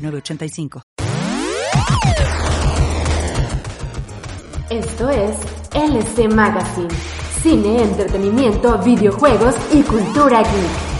906985. Esto es LC Magazine. Cine, entretenimiento, videojuegos y cultura geek.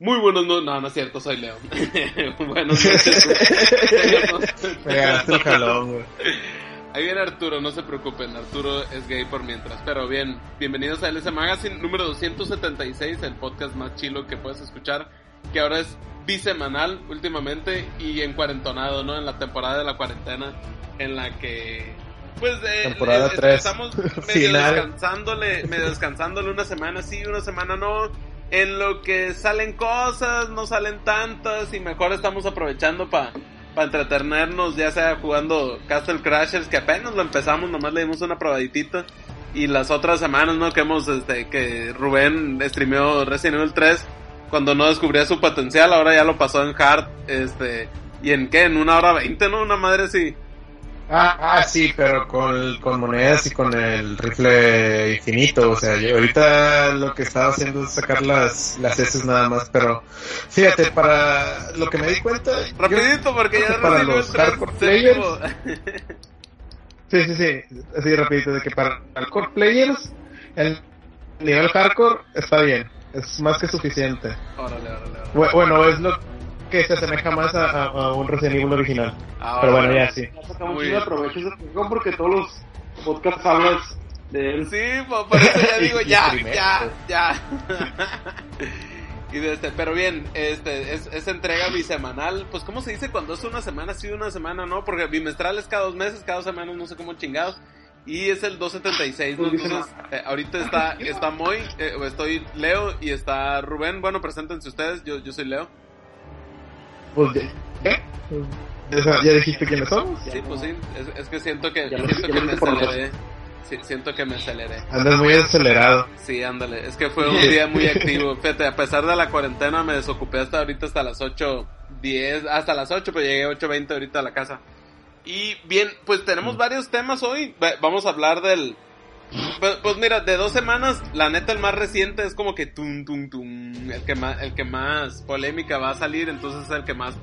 Muy buenos no, no, no es cierto, soy Leo. bueno, Ahí viene Arturo, no se preocupen, Arturo es gay por mientras. Pero bien, bienvenidos a LS Magazine número 276, el podcast más chilo que puedes escuchar, que ahora es bisemanal últimamente y en cuarentonado, ¿no? En la temporada de la cuarentena, en la que pues eh, temporada 3. estamos medio descansándole, medio descansándole una semana sí, una semana no. En lo que salen cosas, no salen tantas y mejor estamos aprovechando para para entretenernos, ya sea jugando Castle Crashers, que apenas lo empezamos, nomás le dimos una probaditita. Y las otras semanas, ¿no? Que hemos, este, que Rubén streameó Resident Evil 3 cuando no descubría su potencial, ahora ya lo pasó en hard, este, y en qué, en una hora veinte, ¿no? Una madre así. Ah, ah, sí, pero con, con monedas y con el rifle infinito. O sea, yo ahorita lo que estaba haciendo es sacar las, las S nada más. Pero fíjate, para lo que me di cuenta. Rapidito, porque ya para los hardcore players. sí, sí, sí. Así rapidito, de que para hardcore players, el nivel hardcore está bien. Es más que suficiente. Órale, órale, Bueno, es lo que se asemeja más a, a, un Resident Evil original. Ah, Pero bueno, ya sí. Aprovecho ese porque todos los podcasts hablas de él. Sí, por eso ya digo, ya, ya, ya. y de este, pero bien, este, es, es, entrega bisemanal. Pues, ¿cómo se dice cuando es una semana sí, una semana no? Porque bimestral es cada dos meses, cada dos semanas, no sé cómo chingados. Y es el 276, ¿no? Entonces, eh, ahorita está, está Moy, eh, estoy Leo y está Rubén. Bueno, preséntense ustedes, yo, yo soy Leo. Pues ¿qué? ¿Ya, dijiste quiénes somos? Sí, pues sí, es, que siento que, siento que me aceleré. siento que me aceleré. Andas muy acelerado. Sí, ándale. Es que fue un día muy activo. Fíjate, a pesar de la cuarentena me desocupé hasta ahorita, hasta las 8.10, hasta las 8, pero llegué a 8.20 ahorita a la casa. Y bien, pues tenemos mm. varios temas hoy. Vamos a hablar del... Pues, pues, mira, de dos semanas, la neta el más reciente es como que tum tum tum, el que más, el que más polémica va a salir, entonces es el que más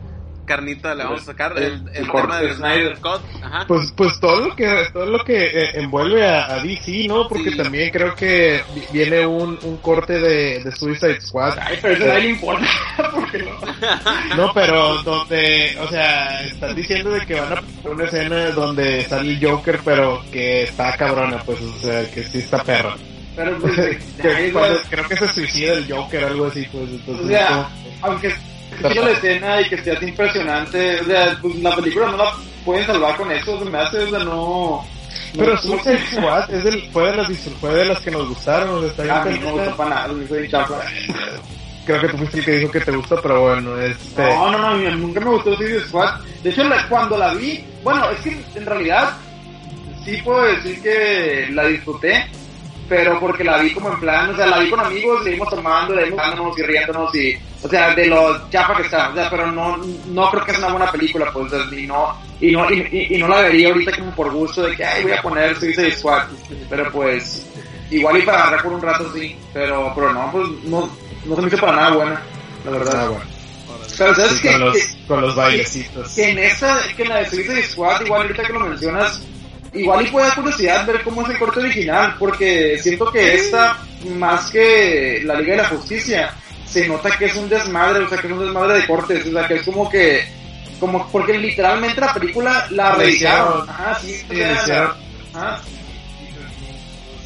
carnita le vamos a sacar el, el, tema de Snyder Cut Ajá. pues pues todo lo que todo lo que eh, envuelve a, DC no porque también creo que viene un, un corte de, de Suicide Squad. Ay, pero eso no importa porque no no pero donde o sea están diciendo de que van a poner una escena donde sale el Joker pero que está cabrona pues o sea que sí está perro. Pero pues, creo que se suicida el Joker algo así pues entonces o sea, aunque que la escena y que sea impresionante. O sea, pues la película no la pueden salvar con eso, se me hace, o sea, no. Pero Suicide Squad es del, fue, de las, fue de las que nos gustaron. O sea, a mí no me gusta para nada, soy chapa. Creo que tú fuiste el que dijo que te gustó, pero bueno, este... No, no, no, nunca me gustó Suicide Squad. De hecho, cuando la vi, bueno, es que en realidad sí puedo decir que la disfruté, pero porque la vi como en plan, o sea, la vi con amigos, seguimos tomando, seguimos y riéndonos y, o sea, de lo chafa que está, o sea, pero no, no creo que es una buena película, pues, y no, y no, y, no la vería ahorita como por gusto de que, ay, voy a poner Suicide Squad, pero pues, igual y para agarrar por un rato sí, pero, pero no, pues, no, no se me hizo para nada buena, la verdad. Ah, bueno. Pero sabes que, con los, con los bailecitos. Que, en esa, que en la de Suicide Squad, igual ahorita que lo mencionas, igual y puede dar curiosidad ver cómo es el corte original, porque siento que esta, más que la Liga de la Justicia, se nota que es un desmadre, o sea, que es un desmadre de cortes, o sea, que es como que, como, porque literalmente la película la realizaron. Ajá, sí, sí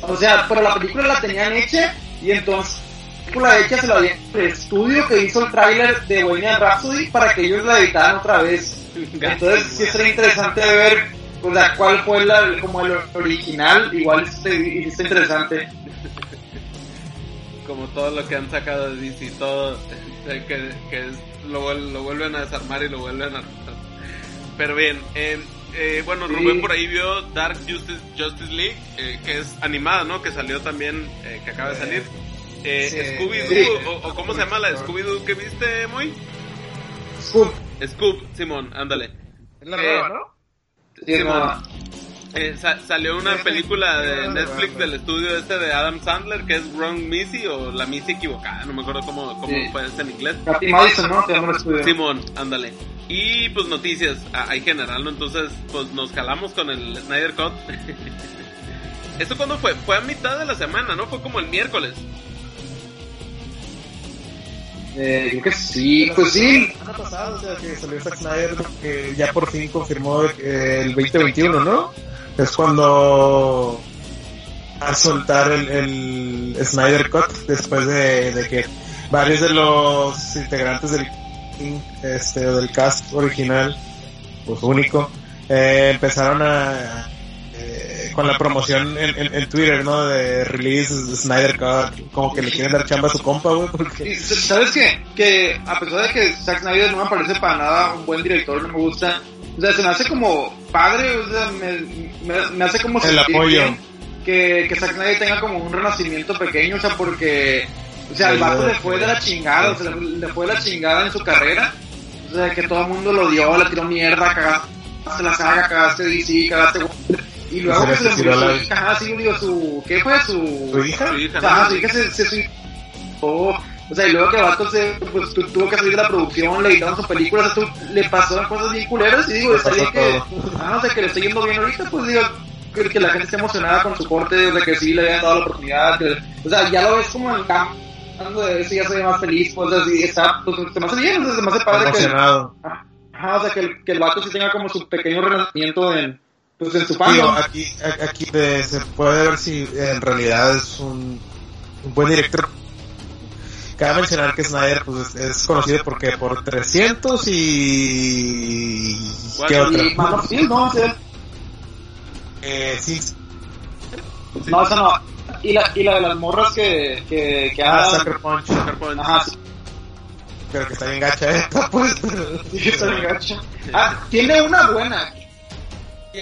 O sea, pero la película la tenían hecha y entonces la película hecha se la dieron el estudio que hizo el tráiler de Bohemian Rhapsody para que ellos la editaran otra vez. Entonces sí sería interesante ver o sea, cuál fue la, como el original, igual está, está interesante. como todo lo que han sacado de DC, todo que, que lo, lo, vuelven a desarmar y lo vuelven a... Pero bien, eh, eh, bueno, Rubén por ahí vio Dark Justice, Justice League, eh, que es animada, ¿no? Que salió también, eh, que acaba de salir. Eh, Scooby-Doo, o, cómo se llama la Scooby-Doo que viste, muy? Scoop. Scoop, Simón, ándale. Es la nueva, ¿no? Simón. Eh, salió una película de Netflix del estudio este de Adam Sandler que es Wrong Missy o La Missy equivocada, no me acuerdo cómo, cómo fue este en inglés. ¿no? Simón, ándale. Y pues noticias, hay general, ¿no? Entonces, pues nos calamos con el Snyder Cut. ¿Eso cuándo fue? Fue a mitad de la semana, ¿no? Fue como el miércoles. Eh, creo que sí, pues sí. La pasada, o sea, que salió Zack Snyder, que ya por fin confirmó el 2021, ¿no? Es cuando a soltar el, el Snyder Cut después de, que varios de los integrantes del este, del cast original, pues único, eh, empezaron a, eh, con la promoción en, en, Twitter, ¿no? De release Snyder Cut, como que le quieren dar chamba a su compa, güey, porque... ¿Sabes qué? Que a pesar de que Zack Snyder no me parece para nada un buen director, no me gusta, o sea, se me hace como padre, o sea, me, me, hace como El apoyo. Que, que Zack Snyder tenga como un renacimiento pequeño, o sea, porque o sea, el vato le fue de la chingada, o sea, le fue de la chingada en su carrera. O sea, que todo el mundo lo dio, le tiró mierda, cagaste la saga, cagaste DC, cagaste... Y luego que se le murió su hija, sí, digo, su... ¿Qué fue? Su... ¿Su hija? Su hija, Ajá, su hija se, se O sea, y luego que el vato se, pues, tuvo que salir de la producción, le editaron sus películas, le pasaron cosas bien culeras, y digo, está bien que... Ah, o sea, que le está yendo bien ahorita, pues digo, que, la gente esté emocionada con su corte, de que sí le hayan dado la oportunidad, o sea, ya lo ves como en campo de eso ya soy más feliz, pues así, está, pues se me hace bien, se me hace padre que, ajá, o sea, que el, que el vato sí tenga como su pequeño renacimiento en, pues en su fandom. aquí, aquí se puede ver si en realidad es un, un buen director. Cabe mencionar que Snyder pues, es, conocido porque por 300 y... ¿Qué otra? Y Man of Steel, ¿no? Eh, sí. No, eso no y la, y la de las morras que, que, que ah, Sucker Punch. Sucker Punch. Ajá, sí. Que está bien gacha esta, pues. Sí, está bien gacha. Ah, tiene una buena.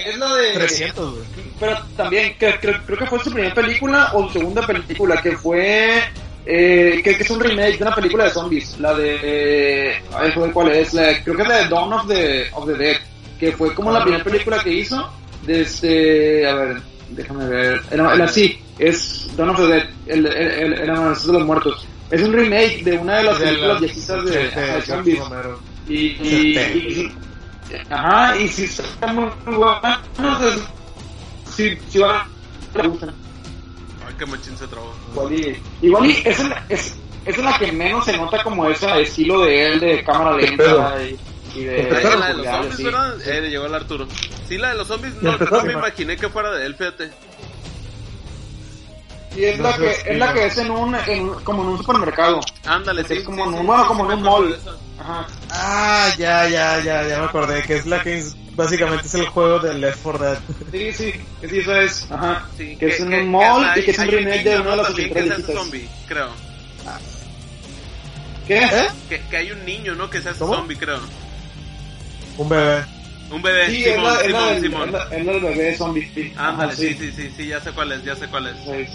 Es la de... 300, güey. Pero también, creo, creo, creo que fue su primera película o segunda película, que fue... Eh, que, que, es un remake de una película de zombies, la de... Eh, a ver, ¿cuál es? La, creo que es la de Dawn of the, of the Dead, que fue como la primera película que hizo, desde... A ver, déjame ver... Era, era así, es Dawn of the Dead, el, el, el, de los Muertos. Es un remake de una de las películas viejitas de, de, zombies. Y, y, y, ajá, y si está muy si, si va a gustan. Ay, qué machín se trabó. Igual y, igual y es, es, es la que menos se nota como ese estilo de él, de cámara lenta y, y de... la de los zombies, sí. ¿verdad? Eh, llegó el Arturo. Sí, la de los zombies, no, no me imaginé que fuera de él, fíjate. Y es la que es la que es en un, en, como en un supermercado. Ándale, sí. Es como en un, bueno, como en un mall. Ajá. Ah, ya, ya, ya, ya me acordé que es la que es, básicamente es el juego de Left 4 Dead. Sí, sí, que sí, eso es. Ajá. Sí, que, es en un mall y que es un remake de uno de los que es zombie, creo. ¿Qué? ¿Eh? Que, que hay un niño, ¿no? Que es ese zombie, creo. Un bebé. Un bebé, sí, Simón, es Simón, el, Simón. Es el bebé zombie, sí. Ándale, sí. sí, sí, sí, ya sé cuál es, ya sé cuál es. Sí.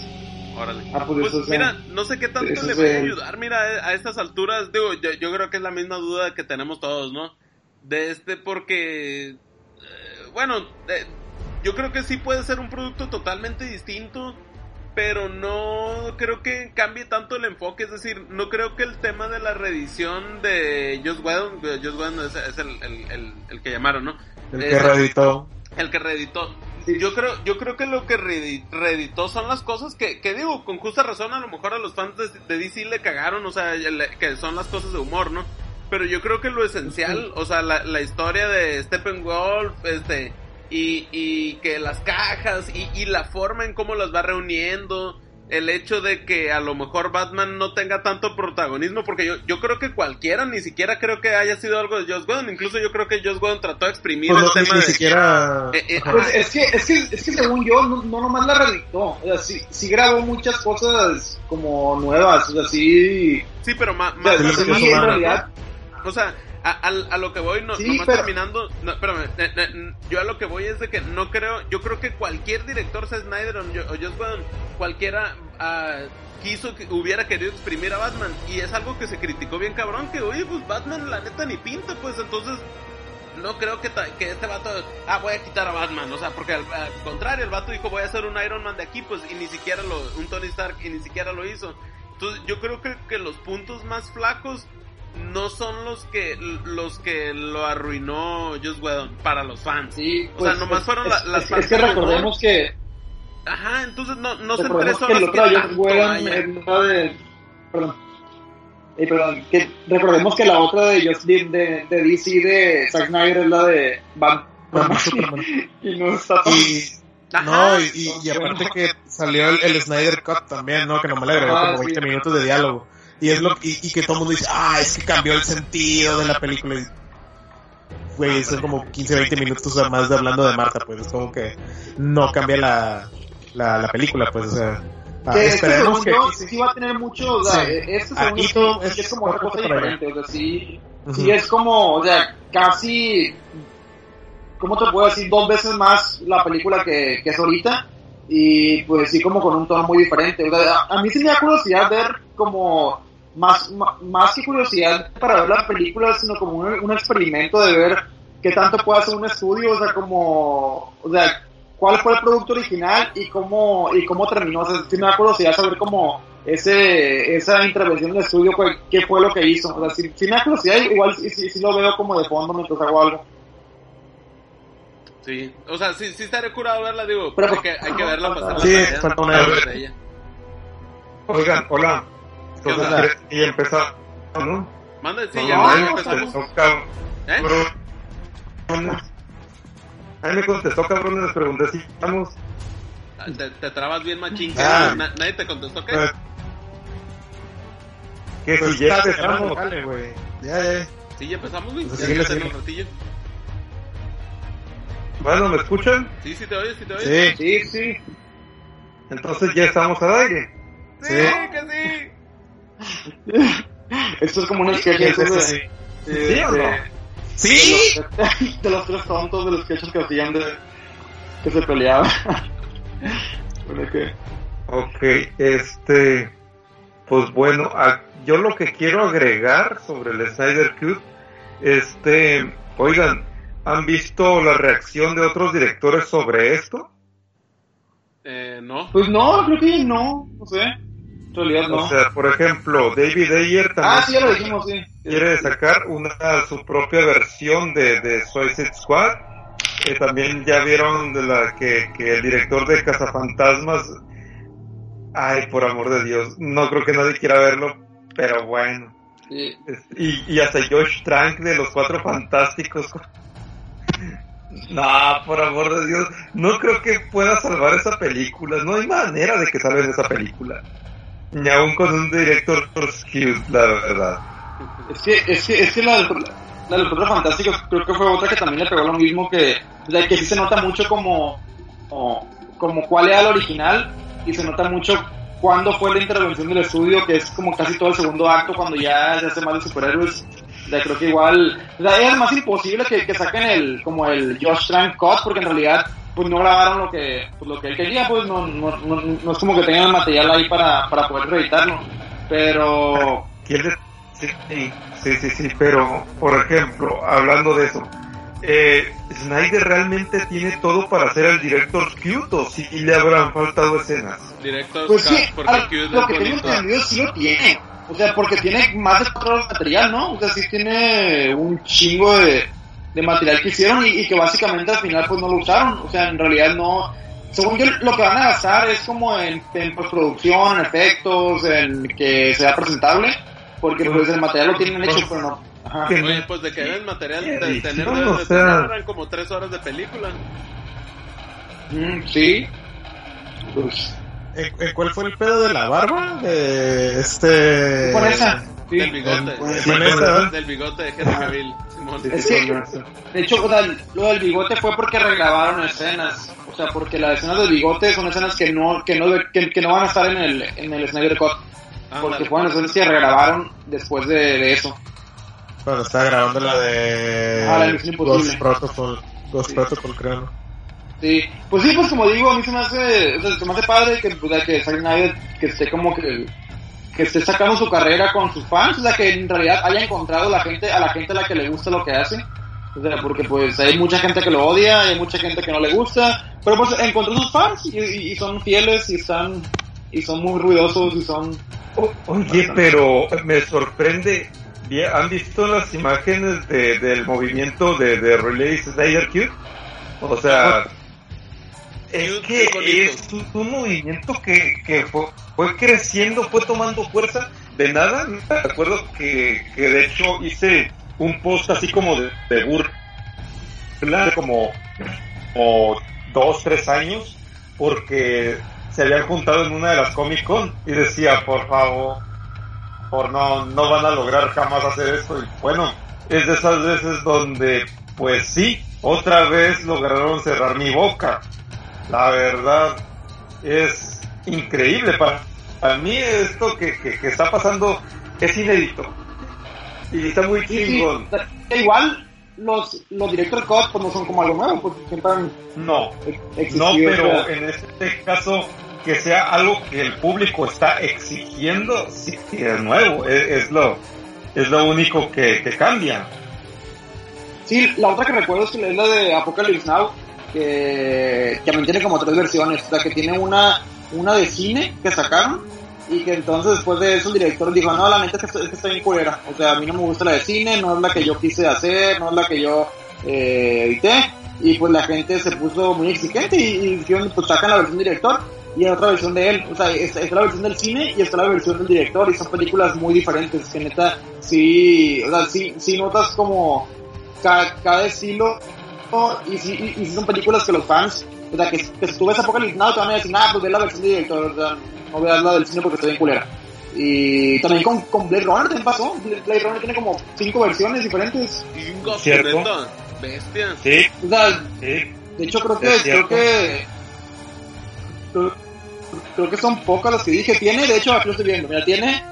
Órale. Ah, pues, pues mira, no sé qué tanto le va a ayudar, mira, a estas alturas, digo, yo, yo, creo que es la misma duda que tenemos todos, ¿no? De este porque, eh, bueno, eh, yo creo que sí puede ser un producto totalmente distinto, pero no creo que cambie tanto el enfoque, es decir, no creo que el tema de la reedición de Joss Whedon, Joss Whedon es, es el, el, el, el, que llamaron, ¿no? El que reeditó. El que reeditó yo creo, yo creo que lo que reeditó son las cosas que, que digo, con justa razón a lo mejor a los fans de, DC le cagaron, o sea, que son las cosas de humor, ¿no? Pero yo creo que lo esencial, o sea, la, la historia de Steppenwolf, este, y, y que las cajas, y, y la forma en cómo las va reuniendo, el hecho de que a lo mejor Batman no tenga tanto protagonismo, porque yo, yo creo que cualquiera, ni siquiera creo que haya sido algo de Joss Whedon, incluso yo creo que Joss Whedon trató de exprimir Pues el no, ni, tema ni de... siquiera. Eh, eh, Pues es que, es que, es que según yo, no, no nomás la redactó. O sea, sí, sí grabó muchas cosas como nuevas. O sea, sí. sí, pero más, O sea, más, sí, más- en realidad. O sea, a, a, a lo que voy, no, Sí, nomás pero- terminando, no, espérame, eh, eh, yo a lo que voy es de que no creo, yo creo que cualquier director, sea Snyder o, Whedon, cualquiera ah, quiso, que hubiera querido exprimir a Batman, y es algo que se criticó bien cabrón, que oye, pues Batman la neta ni pinta, pues entonces no creo que, ta- que este vato, ah, voy a quitar a Batman, o sea, porque al, al contrario, el vato dijo, voy a hacer un Iron Man de aquí, pues, y ni siquiera lo, un Tony Stark, y ni siquiera lo hizo. Entonces, yo creo que, que los puntos más flacos no son los que los que lo arruinó Joss Whedon para los fans. Sí, O sea, pues, nomás es- fueron es, las es- partes es que de recordemos que. Ajá, entonces no, no son recordemos tres que horas que Joss tanto Whedon la de. Perdón. Eh, perdón, que recordemos que la otra de, Joss- de, de, DC de Zack Snyder es la de Batman. Y no está tan. Ajá. no, y, y- y aparte que salió el, el Snyder Cut también, ¿no? Que nomás le agregó Ah, como sí. 20 minutos de diálogo. Y es lo y, y que todo el mundo dice, ah, es que cambió el sentido de la película. Y, Güey, son como 15, 20 minutos más de hablando de Marta, pues es como que no cambia la, la, la película, pues, o sea. ah, que este, según que sí. sí va a tener mucho, o sea, Sí. este Ah, segundo es- es como otra cosa diferente, o sea, sí, Ujú. sí es como, o sea, casi, ¿cómo te puedo decir? Dos veces más la película que, que es ahorita, y pues sí como con un tono muy diferente, o sea, a, a mí sí me da curiosidad ver como, más, ma- más que curiosidad para ver la película, sino como un, un experimento de ver qué tanto puede hacer un estudio, o sea, como, o sea, cuál fue el producto original y cómo y cómo terminó. O sea, sí me da curiosidad saber cómo ese esa intervención del estudio fue, qué fue lo que hizo. O sea, sí, sí me da curiosidad, igual sí, sí, sí lo veo como de fondo mientras hago algo. Sí, o sea, sí, sí estaría curado verla, digo, Pero- hay que, hay que verla pasar la Sí, Hablar vez. de ella. Oigan, hola. ¿Qué Entonces, y empezar, ¿no? Manda, sí, No, ya, no, me empezamos. contestó, cabrón. ¿Eh? Ahí me contestó, cabrón, les pregunté si estamos. Ah, Te, te trabas bien machín, Ah. Na- nadie te contestó, ¿qué? Pues, que Pues si ya empezamos. dale, güey. Ya, ya. Sí, ya empezamos, güey, Pues ya un ratillo. Bueno, ¿me escuchan? Sí, sí te oyes, sí te oyes. Sí, Sí, sí. Entonces ya estamos al aire. Sí, Sí. que sí. Esto es como un sketch de, sí. de- ¿Sí o no? de- ¡Sí! de los, de los tres tontos de los sketches que hacían de que se peleaban. Bueno, que- Ok, este. Pues bueno, a- yo lo que quiero agregar sobre el Snyder Cut, este. Oigan, ¿han visto la reacción de otros directores sobre esto? Eh, no. Pues no, creo que no, no sé. En realidad no. O sea, por ejemplo, David Ayer también ah, sí, ya lo dijimos, sí. quiere sacar una su propia versión de, de Suicide Squad. Eh, también ya vieron de la que, que el director de Cazafantasmas. Ay, por amor de Dios, no creo que nadie quiera verlo, pero bueno. Sí. Y, y hasta Josh Trank de los Cuatro Fantásticos. No, por amor de Dios, no creo que pueda salvar esa película. No hay manera de que salven esa película. Ni aún con un director cute, la verdad. Es que, es que, es que la, del- la de los Cuatro Fantásticos creo que fue otra que también le pegó lo mismo que, sea, que sí se nota mucho como, como, cuál era el original y se nota mucho cuándo fue la intervención del estudio, que es como casi todo el segundo acto cuando ya se hace más de superhéroes. Sea, creo que igual, es más imposible que, que saquen el, como el Josh Trank Cut, porque en realidad, pues no grabaron lo que, pues, lo que él quería, pues no, no, no, no es como que tengan el material ahí para, para poder reeditarlo. Pero, ¿Quién Sí, sí, sí, sí, pero por ejemplo, hablando de eso, eh, Snyder realmente tiene todo para hacer el director cute o si le habrán faltado escenas. Directo Pues sí, porque a- Q lo que tengo entendido sí lo tiene. O sea, porque tiene más de cuatro horas de material, ¿no? O sea, sí tiene un chingo de, de material que hicieron y, y que básicamente al final pues no lo usaron. O sea, en realidad no... Según yo, lo que van a gastar es como en, en postproducción, en efectos, en que sea presentable. Porque pues el material lo tienen hecho, pero no... Ajá. Oye, pues de que era el material de tener, o tener eran como tres horas de película. Mm, sí. Pues, ¿En, cuál fue el pedo de la barba? De este. Con esa. Del bigote. Del bigote de Henry Cavill. Es que, de hecho, o sea, lo del bigote fue porque regrabaron escenas. O sea, porque las escenas del bigote son escenas que no, que no, que, que no van a estar en el, en el Snyder Cut. Porque fueron escenas que regrabaron después de, de eso. Bueno, estaba grabando la de. Ah, la Misión Imposible. Protocol. Ghost Protocol, creo. ¿no? Sí, pues sí, pues como digo, a mí se me hace, o sea, se me hace padre que, pues, que Zack Snyder que esté como que, que esté sacando su carrera con sus fans, o sea, que en realidad haya encontrado la gente, a la gente a la que le gusta lo que hace. O sea, porque pues hay mucha gente que lo odia, hay mucha gente que no le gusta, pero pues encontró sus fans y, y son fieles y están, y son muy ruidosos y son... Oye, pero me sorprende, ¿han visto las imágenes de, del movimiento de, de Release Snyder Cube? O sea, es que es un, movimiento que, que fue, fue, creciendo, fue tomando fuerza de nada. Me acuerdo que, que de hecho hice un post así como de, de burla, como, como dos, tres años, porque se habían juntado en una de las Comic Con y decía, por favor, por no, no van a lograr jamás hacer esto. Y bueno, es de esas veces donde, pues sí, otra vez lograron cerrar mi boca la verdad es increíble. Para, para mí esto que, que, está pasando es inédito. Y está muy chingón. Igual los, los directores cut pues no son como algo nuevo, porque siempre No, no, pero en este caso que sea algo que el público está exigiendo, sí, es nuevo, es, lo es lo único que, que cambia. Sí, la otra que recuerdo es la de Apocalypse Now, que, también tiene como tres versiones. O sea, que tiene una, una de cine que sacaron y que entonces después de eso el director dijo, no, la neta es que, es que está bien culera. O sea, a mí no me gusta la de cine, no es la que yo quise hacer, no es la que yo eh, edité. Y pues la gente se puso muy exigente y, dijeron, pues sacan la versión director y otra versión de él. O sea, está, la versión del cine y está la versión del director y son películas muy diferentes. Que neta, sí, o sea, sí, sí notas como cada, cada estilo y si, y, son películas que los fans, o sea, que, que si tú ves Apocalypse Now te van a decir, nada, pues ve la versión de director, o sea, no veas la del cine porque está bien culera. Y también con, con Blade Runner también pasó. Blade Runner tiene como cinco versiones diferentes. ¿Cierto? Bestia. Sí. O sea, sí. de hecho creo que, creo que, creo, que son pocas las que dije. Tiene, de hecho, aquí lo estoy viendo, mira, tiene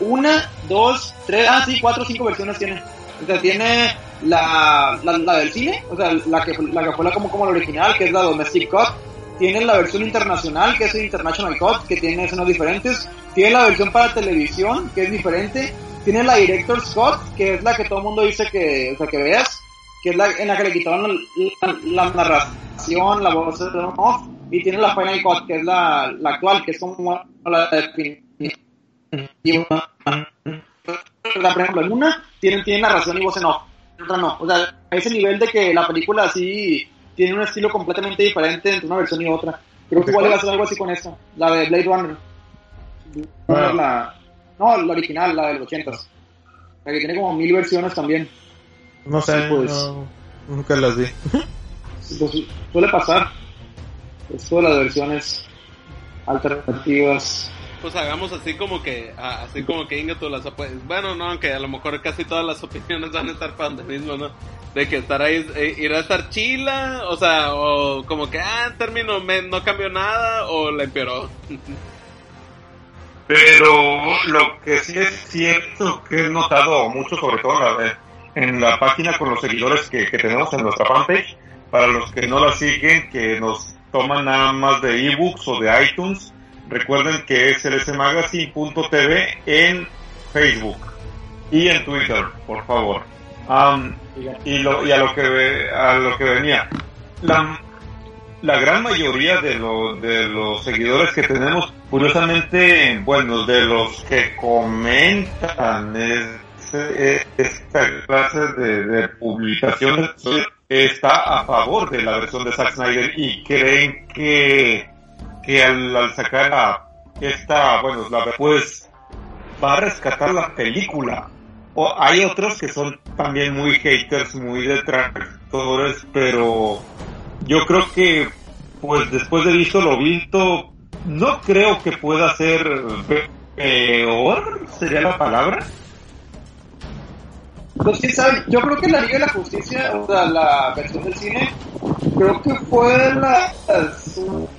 una, dos, tres, ah, sí, cuatro, cinco versiones tiene. O sea, tiene la, la, la, del cine, o sea, la que, la que fue la como, como la original, que es la Domestic Cut. Tiene la versión internacional, que es el International Cut, que tiene escenas diferentes. Tiene la versión para televisión, que es diferente. Tiene la Director's Cut, que es la que todo el mundo dice que, o sea, que veas, que es la en la que le quitaron la, narración, la voz de off. Y tiene la Final Cut, que es la, la actual, que es como la definitiva. Por ejemplo, en una tienen, tienen narración y voz en off otra no. O sea, a ese nivel de que la película así tiene un estilo completamente diferente entre una versión y otra. Creo que igual va a ser algo así con esta, la de Blade Runner. La, no, la original, la de los 80 La que tiene como mil versiones también. No sé, pues, nunca las vi. Pues, suele pasar. Esto de las versiones alternativas pues hagamos así como que, así como que Inga las bueno, no, aunque a lo mejor casi todas las opiniones van a estar para donde mismo, ¿no? De que estar ahí, eh, irá a estar chila, o sea, o como que, ah, en término, no cambió nada, o la empeoró. Pero lo que sí es cierto que he notado mucho, sobre todo en la, página con los seguidores que tenemos en nuestra fanpage, para los que no la siguen, que nos toman nada más de ebooks o de iTunes, Recuerden que es lsmagazine.tv en Facebook y en Twitter, por favor. y, lo, y a lo que a lo que venía. La, gran mayoría de, los seguidores que tenemos, curiosamente, bueno, de los que comentan esta clase de, de, publicaciones, está a favor de la versión de Zack Snyder y creen que que al, sacar a esta, bueno, la, pues va a rescatar la película. O hay otros que son también muy haters, muy detractores, pero yo creo que, pues después de visto lo visto, no creo que pueda ser peor, sería la palabra. Pues sí. Yo creo que la Liga de la Justicia, o sea, la versión del cine, creo que fue la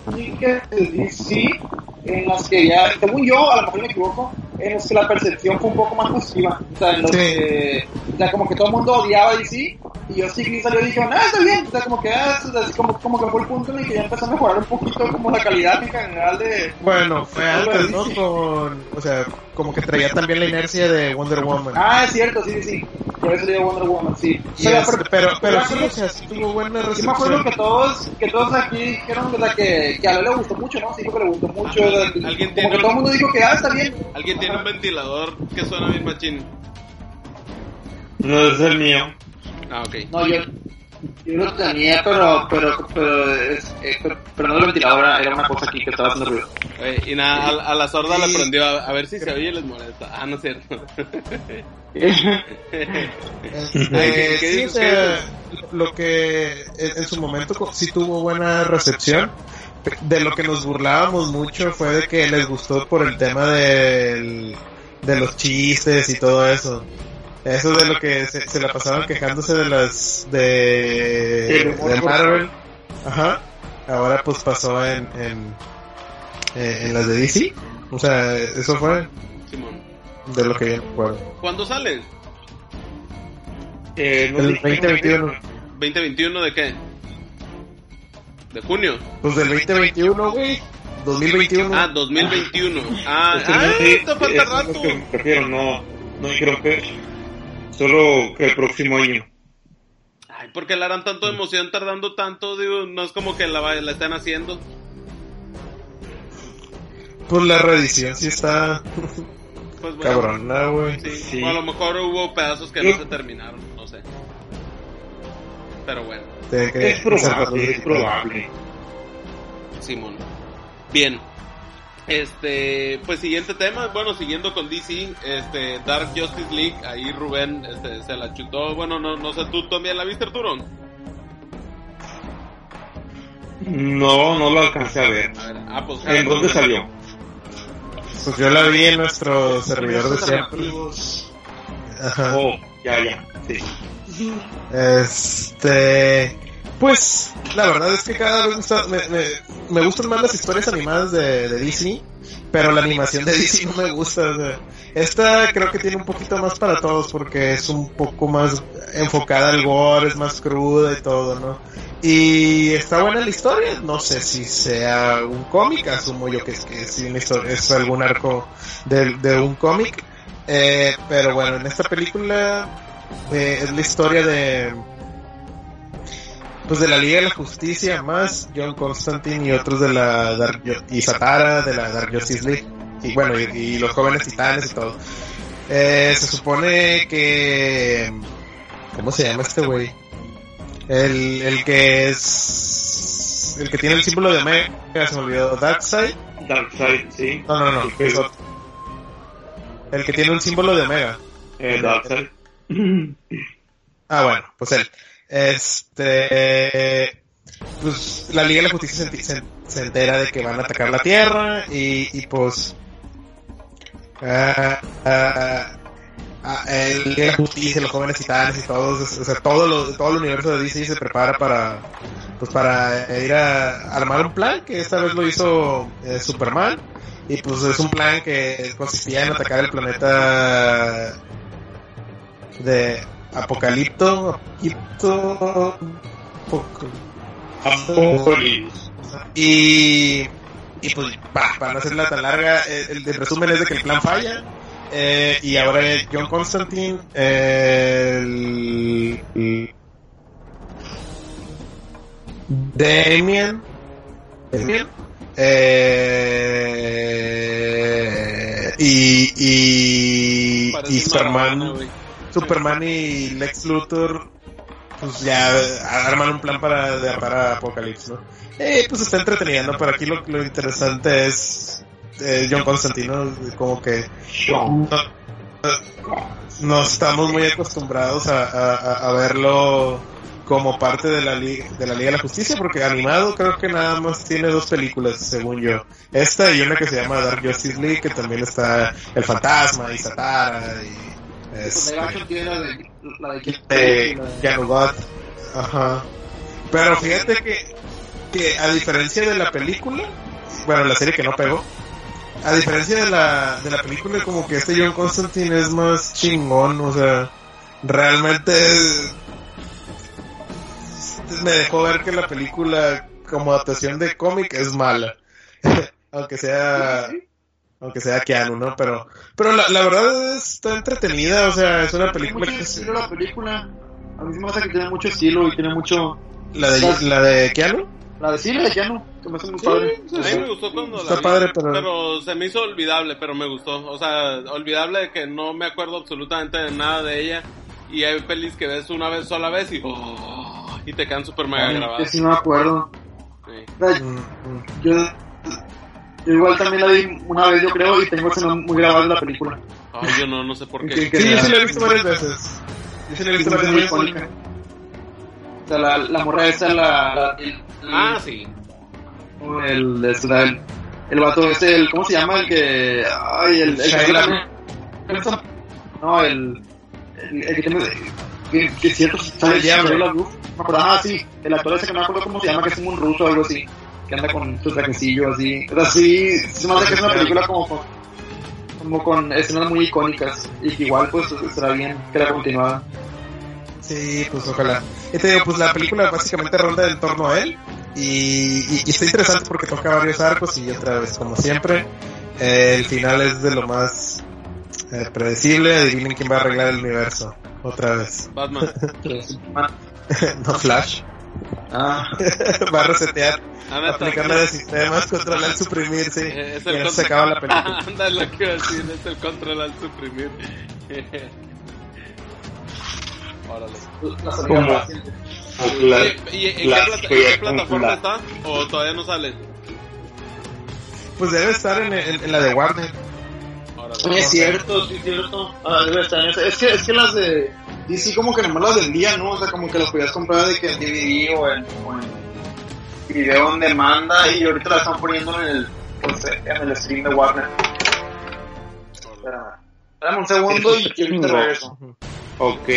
única de DC en las que ya, según yo, a lo mejor me equivoco, en las que la percepción fue un poco más positiva. O sea, en los Sí. que, o sea, como que todo el mundo odiaba DC y yo sí que salió y dije, ah, está bien. O sea, como que, ah, como, como que fue el punto en el que ya empezó a mejorar un poquito como la calidad en general de... Bueno, fue antes, ¿no? Con, o sea, como que traía también la inercia de Wonder Woman. Ah, es cierto, sí, sí, sí. Por eso le digo Wonder Woman, sí. Y Pero- este, pero, pero yo sí, creo- o sea, sí tuvo buena Yo me acuerdo que todos, que todos aquí dijeron ¿verdad? que, que a Leo le gustó mucho, ¿no? Sí, dijo que le gustó mucho. ¿Alguien como tiene que un- todo el mundo dijo que ah, está bien. Alguien tiene un ventilador que suena bien machín. No es el mío. Ah, ok. No, yo, yo lo tenía, pero, pero, pero, es, eh, pero, no el ventilador, era- era una cosa aquí que estaba haciendo ruido. Eh, y nada, a, a la sorda Sí. le prendió a, a ver si se oye y les molesta. Ah, no es cierto. Este, sea, lo que en, en su momento sí tuvo buena recepción. De lo que nos burlábamos mucho fue de que les gustó por el tema del, de los chistes y todo eso. Eso de lo que se, se la pasaban quejándose de las de, de Marvel. Ajá. Ahora pues pasó en, en, en, las de DC. O sea, eso fue Simón. de lo que yo recuerdo. ¿Cuándo sale? Eh, no El sé, 2021. ¿2021 de qué? ¿De junio? Pues del 2021, güey. 2021. Ah, 2021. Ah, Es ah, te falta es rato. lo que me refiero, no, no creo que solo que el próximo año. Ay, ¿por qué le harán tanto de emoción tardando tanto? Digo, no es como que la, la están haciendo. Pues la reedición sí está Pues bueno. cabrona, güey. Sí, Sí. o a lo mejor hubo pedazos que no se terminaron, no sé. Pero bueno, probable, es probable. Simón. Bien. Este, pues siguiente tema, bueno, siguiendo con DC, este, Dark Justice League, ahí Rubén este, se la chutó, bueno, no, no sé, ¿tú también la viste, Arturo? No, no lo alcancé a ver. A ver, ah, pues... ¿En dónde salió? Pues yo la vi en nuestro servidor de siempre. Ajá. Oh, ya, ya, sí. Este. Pues, la verdad es que cada vez me, me, gustan más las historias animadas de, Disney, pero la animación de DC no me gusta. o sea, esta creo que tiene un poquito más para todos porque es un poco más enfocada al gore, es más cruda y todo, ¿no? Y está buena la historia, no sé si sea un cómic, asumo yo que es, que historia- es algún arco de, de un cómic, eh, pero bueno, en esta película eh, es la historia de pues de la Liga de la Justicia más John Constantine y otros de la Dark y Satara de la Dark Justice League y bueno y, y los jóvenes titanes y todo Eh, se supone que ¿cómo se llama este güey? el, el que es el que tiene el símbolo de Omega se me olvidó Darkseid Darkseid, sí. no no no es otro. el que tiene un símbolo de Omega Eh, Darkseid. Ah, bueno, pues él. Este. Pues la Liga de la Justicia se, se- se entera de que van a atacar la Tierra y, y pues. el Liga de la Justicia, los jóvenes titanes y todos, o sea, todo, lo, todo el universo de DC se prepara para. Pues para ir a armar un plan que esta vez lo hizo eh, Superman. Y pues es un plan que consistía en atacar el planeta de Apocalipto, Apocalipto, Apoc- Apocalipsis. y y pues pa, para no hacerla tan larga, eh, el, el resumen es de que el plan falla eh, y ahora John Constantine, eh, el, el- Damien, Damien, eh, y y, y Maradona, güey. Superman y Lex Luthor pues ya arman un plan para derrotar a Apocalipsis, ¿no? Eh, pues está entretenida. Pero aquí lo, lo interesante es eh, John Constantino, como que no, estamos muy acostumbrados a verlo como parte de la, Liga, de la Liga de la Justicia, porque animado creo que nada más tiene dos películas, según yo. Esta y una que se llama Dark Justice League, que también está El Fantasma y Satara y... Pues tiene la de, la de, de Ajá. Pero fíjate que, que a diferencia de la película, bueno, la serie que no pegó, a diferencia de la, de la película, como que este John Constantine es más chingón, o sea, realmente me dejó ver que la película como adaptación de cómic es mala. aunque sea aunque sea Keanu, ¿no? Pero pero la, la verdad está entretenida, o sea, es una película que estilo la película. A mí me pasa que tiene mucho estilo y tiene mucho la de la de Keanu? La de sí, la de Keanu, que me hace muy padre. a mí me gustó cuando Está la padre, pero... pero se me hizo olvidable, pero me gustó. O sea, olvidable de que no me acuerdo absolutamente de nada de ella. Y hay pelis que ves una vez, sola vez y... Oh, y te quedan super mega grabadas. Que sí me acuerdo. Sí. Mm, mm. Yo, yo igual también la vi una vez, yo creo, y tengo ese muy grabado en la película. Ay, yo no, no sé por qué. Que- que- Sí, yo sí la he visto varias veces. Yo sí la he visto varias veces. O sea, la, la morra esa, la... la el, Ah, sí. el, el, el, el vato ese, el, ¿cómo se llama? El que... Ay, el... el, no, el... El, el que tiene... Que, que cierto, LaBeouf. Shia LaBeouf. Me acuerdo, ah, sí, el actor ese que no me acuerdo cómo se llama, que es un ruso o algo así, que anda con su trajecillo así. O sea, sí, se me hace que es una película como con, como con escenas muy icónicas y que igual pues será bien que la continuada. Sí, pues ojalá. Y te digo, pues la película básicamente ronda en torno a él. Y, y- y está interesante porque toca varios arcos y otra vez, como siempre, eh, el final es de lo más eh, predecible. Adivinen quién va a arreglar el universo. Otra vez. Batman. no Flash. Ah, va a resetear, neta. aplicando de sistemas, controlar, suprimir, sí. Es Y el control- se acaba la película. Anda, lo que iba a decir, es el control al suprimir. Órale. la. La- ¿Y, y- en, la- qué plata- en qué plataforma la- está? ¿O todavía no sale? Pues debe estar en, en- en la de Warner. Órale. Es cierto, sí, es cierto. Ah, debe estar en esa. Es que, es que las de DC como que nomás las vendían, ¿no? O sea, como que las podías comprar de que en DVD o en, o en video en demanda y ahorita las están poniendo en el, pues, en el stream de Warner. Espérame un segundo y y No. regreso. Ok.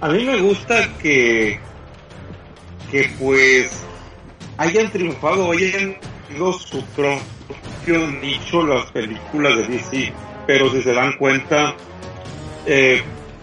A mí me gusta que, que pues hayan triunfado, hayan sido su propio nicho las películas de DC, pero si se dan cuenta, eh,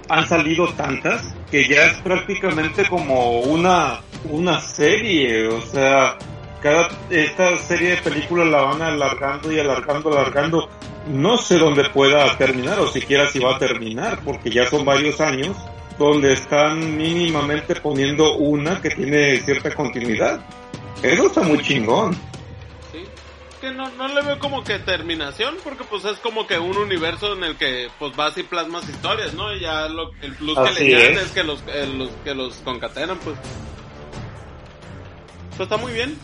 han salido tantas que ya es prácticamente como una, una serie, o sea, cada, esta serie de películas la van alargando y alargando, alargando. No sé dónde pueda terminar o siquiera si va a terminar, porque ya son varios años donde están mínimamente poniendo una que tiene cierta continuidad. Eso está muy chingón. Que no, no le veo como que terminación, porque pues es como que un universo en el que pues vas y plasmas historias, ¿no? Y ya lo, el plus que le añades es. es que los, eh, los, que los concatenan, pues. Pues está muy bien.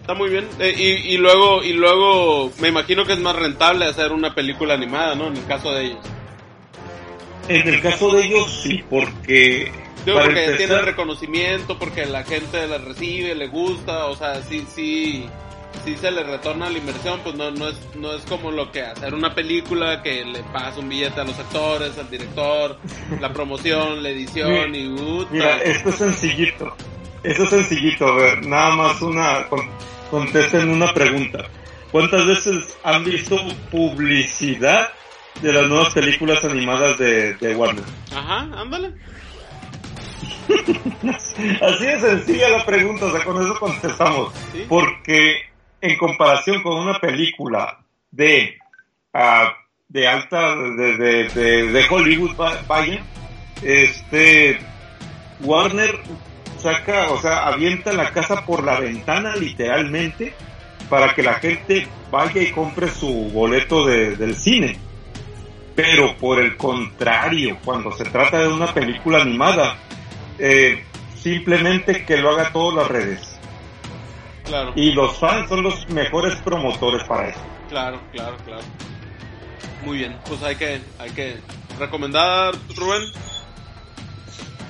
Está muy bien. Eh, y, y luego, y luego me imagino que es más rentable hacer una película animada, ¿no? En el caso de ellos. En el caso de ellos sí, porque Digo, porque empezar- tiene reconocimiento, porque la gente la recibe, le gusta, o sea, sí, sí, sí se le retorna la inversión, pues no, no es, no es como lo que hacer una película que le pagas un billete a los actores, al director, la promoción, la edición y puta. Mira, esto es sencillito. Esto es sencillito. A ver, nada más una. con- contesten una pregunta. ¿Cuántas veces han visto publicidad de las nuevas películas animadas de, de Warner? Ajá, ándale. Así de sencilla la pregunta, o sea, con eso contestamos. Sí. Porque en comparación con una película de ah, de alta de, de, de, Hollywood, va- vaya, este Warner saca, o sea, avienta la casa por la ventana literalmente para que la gente vaya y compre su boleto de- del cine. Pero por el contrario, cuando se trata de una película animada, eh, simplemente que lo haga todas las redes. Claro, Y los fans son los mejores promotores para eso. claro, claro, claro. Muy bien, pues hay que, hay que recomendar, Rubén.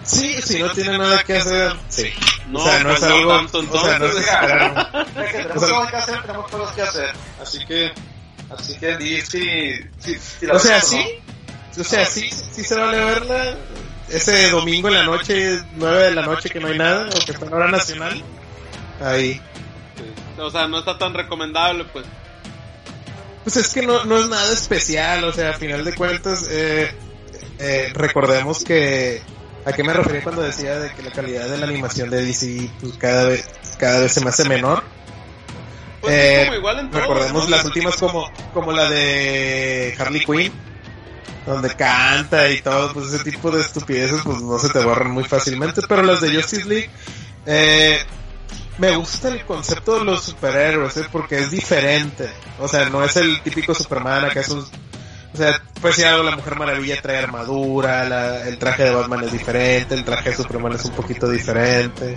Sí, si no tiene nada que hacer, sí. No, o sea, no es no algo. tanto, o sea, no es entonces. que tenemos cosas que hacer, tenemos cosas que hacer. Así que, así que sí, sí, sí, sí O sea, sí. O sea, sí, sí se vale verla. Ese domingo en la noche, 9 de la noche que no hay nada, o que está en hora nacional. Ahí. O sea, no está tan recomendable, pues. Pues es que no, no es nada especial, o sea, a final de cuentas, eh, eh, recordemos que... ¿A qué me refería cuando decía de que la calidad de la animación de DC pues, cada vez cada vez se me hace menor? Pues Eh, como igual en todo. Recordemos ¿no? las últimas como, como la de Harley Quinn, donde canta y todo, pues ese tipo de estupideces pues no se te borran muy fácilmente, pero las de Justice League, eh, me gusta el concepto de los superhéroes, ¿eh? porque es diferente, o sea, no es el típico Superman, acá es un... O sea, pues algo la Mujer Maravilla trae armadura, la- el traje de Batman es diferente, el traje de Superman es un poquito diferente.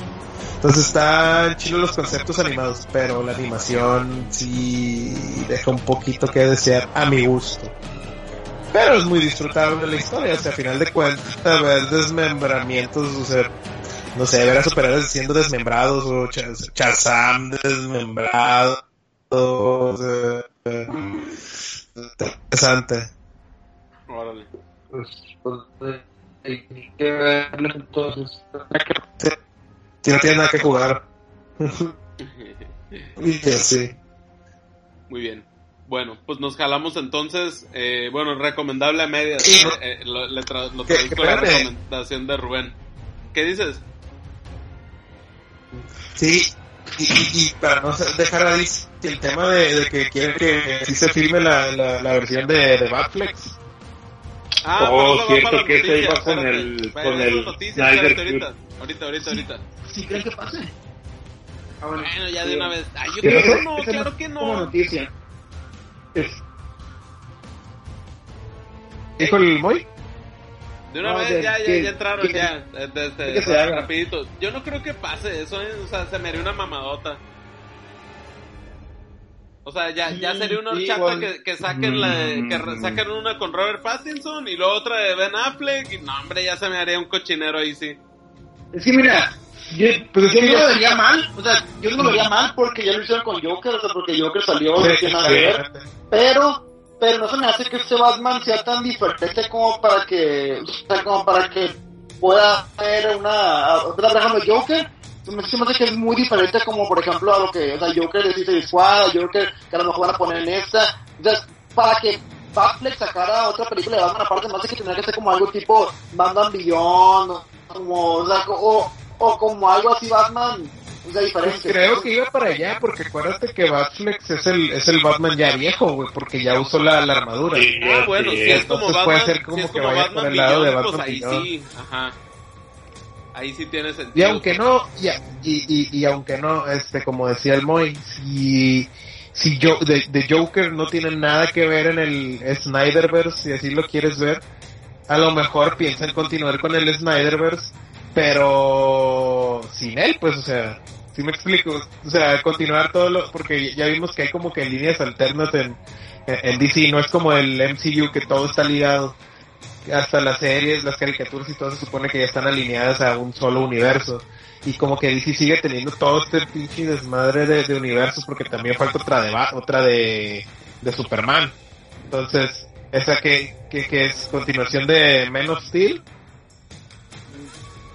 Entonces están chilos los conceptos animados, pero la animación sí deja un poquito que desear a mi gusto. Pero es muy disfrutable la historia, o sea, a final de cuentas, ver desmembramientos, o sea, no sé, ver a superhéroes siendo desmembrados o Chaz- Shazam desmembrado, o sea, interesante. Órale. Pues, pues, hay que verlo entonces. Si no tiene nada que jugar. y así. Muy bien. Bueno, pues nos jalamos entonces. Eh, bueno, recomendable a medias. Eh, eh, lo, le tra- lo traduzco la recomendación de Rubén. ¿Qué dices? Sí, y, y- para no se- dejar ahí el tema de, de que quieren que sí se filme la, la, la versión de, de Batflex. Ah, Oh, cierto que ese noticias, iba con el- con el noticias, Snyder espérate, Cut. ahorita, ahorita, ahorita, ahorita. ¿Sí creen que pase? Ah, bueno. Bueno, ya de una vez. Ay, yo ¿Qué creo que no, claro que Como no. noticia. Es- ¿Dijo el Moy? De una No, vez, de- ya, ya, que- ya entraron, que- ya. eh, de- de- que se haga. rapidito. Yo no creo que pase eso, eh, o sea, se me haría una mamadota. O sea, ya, ya sería una horchata que, que saquen la de- que re- saquen una con Robert Pattinson y luego otra de Ben Affleck y no, hombre, ya se me haría un cochinero ahí sí. Es que mira, yo, Pues es yo que no lo vería mal, o sea, yo no lo vería mal porque ya lo hicieron con Joker, o sea, porque Joker salió, nada que ver, pero, pero no se me hace que este Batman sea tan diferente como para que, o sea, para que pueda hacer una, por ejemplo, Joker, se me hace que es muy diferente como, por ejemplo, a lo que, o sea, Joker de Suicide Squad, Joker que a lo mejor van a poner en esta, o sea, para que Batfleck sacara otra película de Batman aparte, más de que tendría que ser como algo tipo Batman Beyond, o sea, o como algo así Batman, Pues diferente. creo que iba para allá, porque acuérdate que Batflex es el, es el Batman ya viejo, güey, porque ya usó la, la armadura. Sí. Ah, bueno, sí, si es como entonces Batman, puede ser como si es que vaya Batman por el lado de Batman pues ahí sí, ajá. Ahí sí tiene sentido. Y aunque no, y, y, y, y aunque no, este, como decía el Moy, si, si yo, de, de Joker no tiene nada que ver en el Snyderverse, si así lo quieres ver, a lo mejor piensa en continuar con el Snyderverse, pero sin él, pues, o sea, si me explico, o sea, continuar todo lo, porque ya vimos que hay como que líneas alternas en, en DC, no es como el MCU que todo está ligado hasta las series, las caricaturas y todo se supone que ya están alineadas a un solo universo. Y como que DC sigue teniendo todo este pinche desmadre de, universos porque también falta otra de otra de, Superman. Entonces, esa que, que, que es continuación de Men of Steel.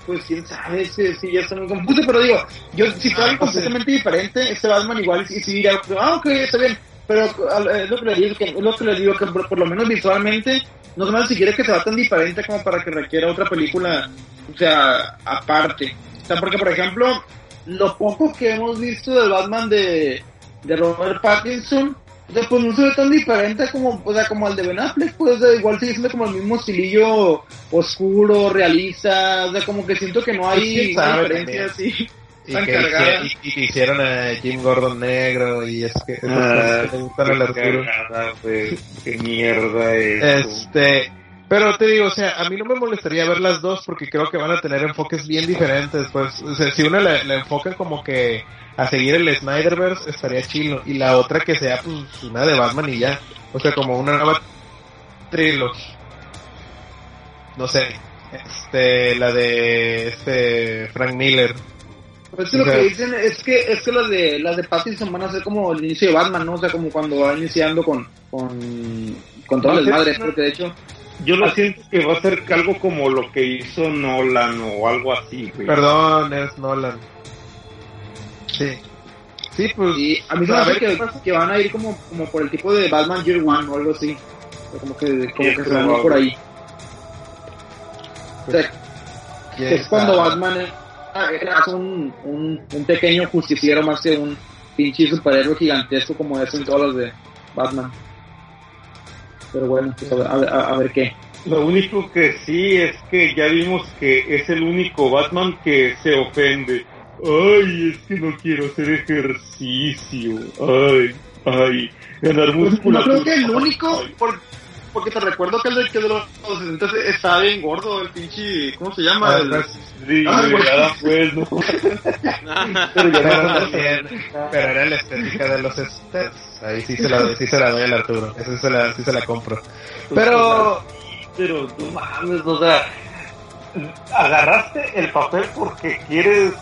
Pues quién sabe, si, si ya está muy confuso, pero digo, yo si fuera algo completamente diferente, este Batman igual sí, sí diría, ah, ok, está bien, pero al- es lo que le digo, que, es lo que le digo, que por, por lo menos visualmente, no sé más si quiere que sea tan diferente como para que requiera otra película, o sea, aparte. O sea, porque por ejemplo, lo poco que hemos visto del Batman de, de Robert Pattinson, sea, pues no se ve tan diferente como, o sea, como al de Ben Affleck, pues sea, igual sigue siendo como el mismo estilillo oscuro, realista, o sea, como que siento que no Pues, hay sabe diferencia así. Y Tan que, cargada. y- y que hicieron a Jim Gordon negro y es que Ah, cosas que Arturo. cagada, güey. Qué mierda es. Este, pero te digo, o sea, a mí no me molestaría ver las dos porque creo que van a tener enfoques bien diferentes. Pues, o sea, si una la, la enfocan como que a seguir el Snyderverse, estaría chilo. Y la otra que sea, pues, una de Batman y ya. O sea, como una nueva trilogía. No sé. Este, la de este Frank Miller. Pues es lo que dicen es que es que las de las de Pattinson van a ser como el inicio de Batman, ¿no? O sea, como cuando va iniciando con con con todas las madres, porque de hecho yo lo siento que va a ser algo como lo que hizo Nolan o algo así, güey. Perdón, es Nolan. Sí. Sí, pues. Y a mí me parece que, que, van a ir como, como por el tipo de Batman Year One o algo así. Como que, como que se van a ir por ahí. O sea, que es cuando Batman hace un, un, un pequeño justiciero más que un pinche superhéroe gigantesco como es en todas las de Batman. Pero bueno, pues a ver, a, ver, a ver qué. Lo único que sí es que ya vimos que es el único Batman que se ofende. Ay, es que no quiero hacer ejercicio. Ay, ay, ganar músculo. No creo que el único, por, porque te recuerdo que el de, que de los 60 estaba bien gordo, el pinche, ¿cómo se llama? Ah, el, sí, Ah, güey. pues, no. Pero, era la estética de los estés. Ahí sí se la, sí se la doy al Arturo. Eso sí se la, sí se la compro. Pero, Pero no mames, o sea, agarraste el papel porque quieres,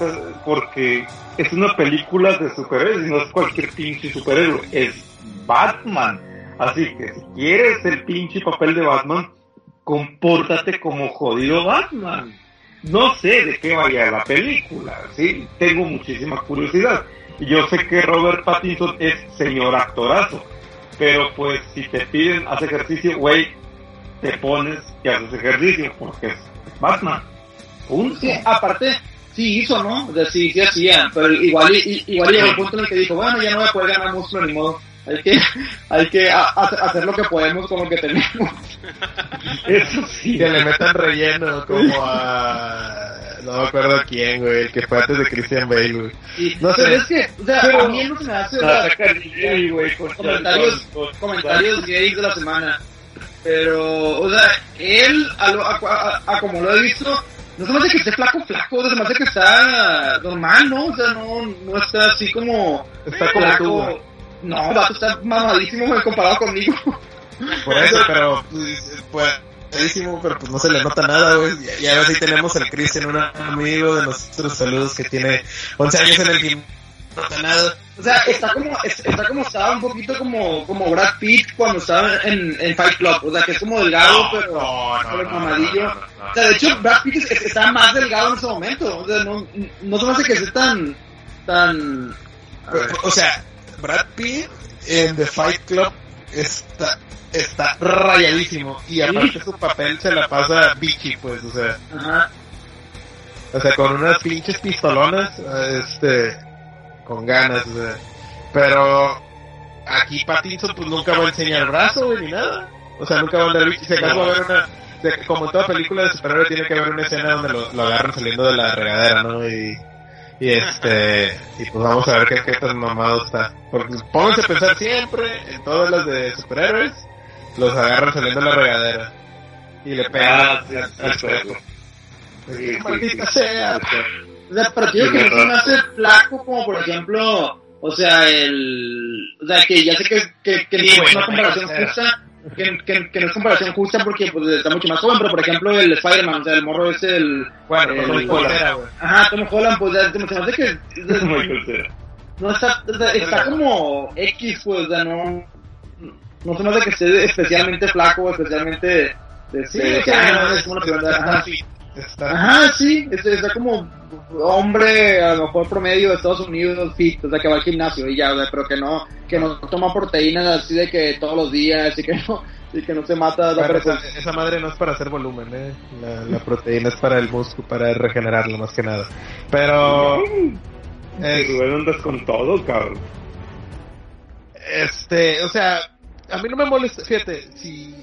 porque es una película de superhéroes y no es cualquier pinche superhéroe, es Batman. Así que si quieres el pinche papel de Batman, compórtate como jodido Batman. No sé de qué vaya la película, sí, tengo muchísima curiosidad. Y yo sé que Robert Pattinson es señor actorazo, pero pues si te piden hacer ejercicio, güey, te pones y haces ejercicio porque es Batman. Punto. Sí, aparte, sí hizo, ¿no? O sea, sí, sí hacía, pero igual, igual llegó el punto en el que dijo, bueno, ya no voy a poder ganar músculo ni modo. Hay que, hay que a- a- hacer lo que podemos con lo que tenemos. Eso sí. que le metan relleno como a... No me acuerdo a quién, güey. El que fue antes de Christian Bale, güey. No sé. pero es que, o sea, a mí no se me hace, o sea, Ay, güey, con- comentarios, con- con- comentarios gays de la semana. Pero, o sea, él, a, lo- a- a- a como lo he visto, no se me hace que esté flaco, flaco, o sea, se me hace que está normal, ¿no? O sea, no, no está así como Está como tú. No, el vato está mamadísimo comparado conmigo. Por eso, pero pues, pues buenísimo, pero pues no se le nota nada, güey. Y, y ahora sí tenemos al Christian, un amigo de nuestros saludos que tiene 11 años en el gimnasio. No nota nada. O sea, está como, es- está como estaba un poquito como, como Brad Pitt cuando estaba en, en Fight Club. O sea, que es como delgado, pero, pero mamadillo. O sea, de hecho, Brad Pitt es- es- está más delgado en ese momento. O sea, no, no se me hace que esté tan, tan... O sea, Brad Pitt en The Fight Club está está rayadísimo. Y aparte su papel se la pasa bichi pues o sea. Ajá. o sea con unas pinches pistolonas este con ganas o sea. Pero aquí Pattinson pues nunca va a enseñar el brazo ni nada. O sea nunca va a andar bichi si acaso va a haber una sea, como en toda película de superhéroe tiene que haber una escena donde lo, lo agarran saliendo de la regadera no y y este, y pues vamos a ver qué, qué tan mamado está. Porque pónganse a pensar siempre en todas las de superhéroes, los agarran saliendo de la regadera. Y le pegan Ah, al- al sí. espejo. Sí, sí, Maldita sea. O sea, pero tío, que no se me hace flaco como por ejemplo, o sea, el, o sea, que ya sé que, que, que Sí, no es una comparación justa, que, que, que no es comparación justa porque pues está mucho más joven, pero por ejemplo el Spider-Man, o sea, el morro es el, Bueno, el- pues colera, güey. ajá, Tom Holland, pues ya me hace que no está, sea, está como X, pues, o sea, no, no se me hace que esté especialmente flaco, especialmente, Sí, este, o que, ah, no, es como una figura, está ajá. fit, está- Ajá, sí, es- está como hombre a lo mejor promedio de Estados Unidos, fit, o sea, que va al gimnasio y ya, o sea, pero que no, que no toma proteínas así de que todos los días y que no, y que no se mata presión. esa, esa madre no es para hacer volumen, eh. La, la proteína es para el músculo, para regenerarlo más que nada. Pero, Rubén andas con todo, cabrón. Este, o sea, a mí no me molesta, fíjate, si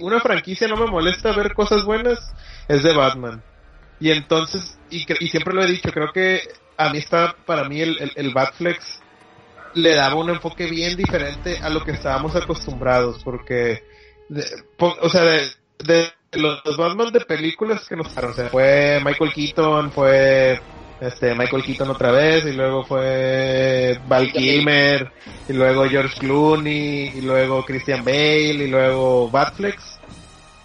una franquicia no me molesta ver cosas buenas, es de Batman. Y entonces, y, y siempre lo he dicho, creo que a mí está, para mí el, el, el Batflex le daba un enfoque bien diferente a lo que estábamos acostumbrados, porque, de- po- o sea, de, de los, los Batman de películas que nos o sea, fue Michael Keaton, fue este Michael Keaton otra vez, y luego fue Val Kilmer, y luego George Clooney, y luego Christian Bale, y luego Batflex.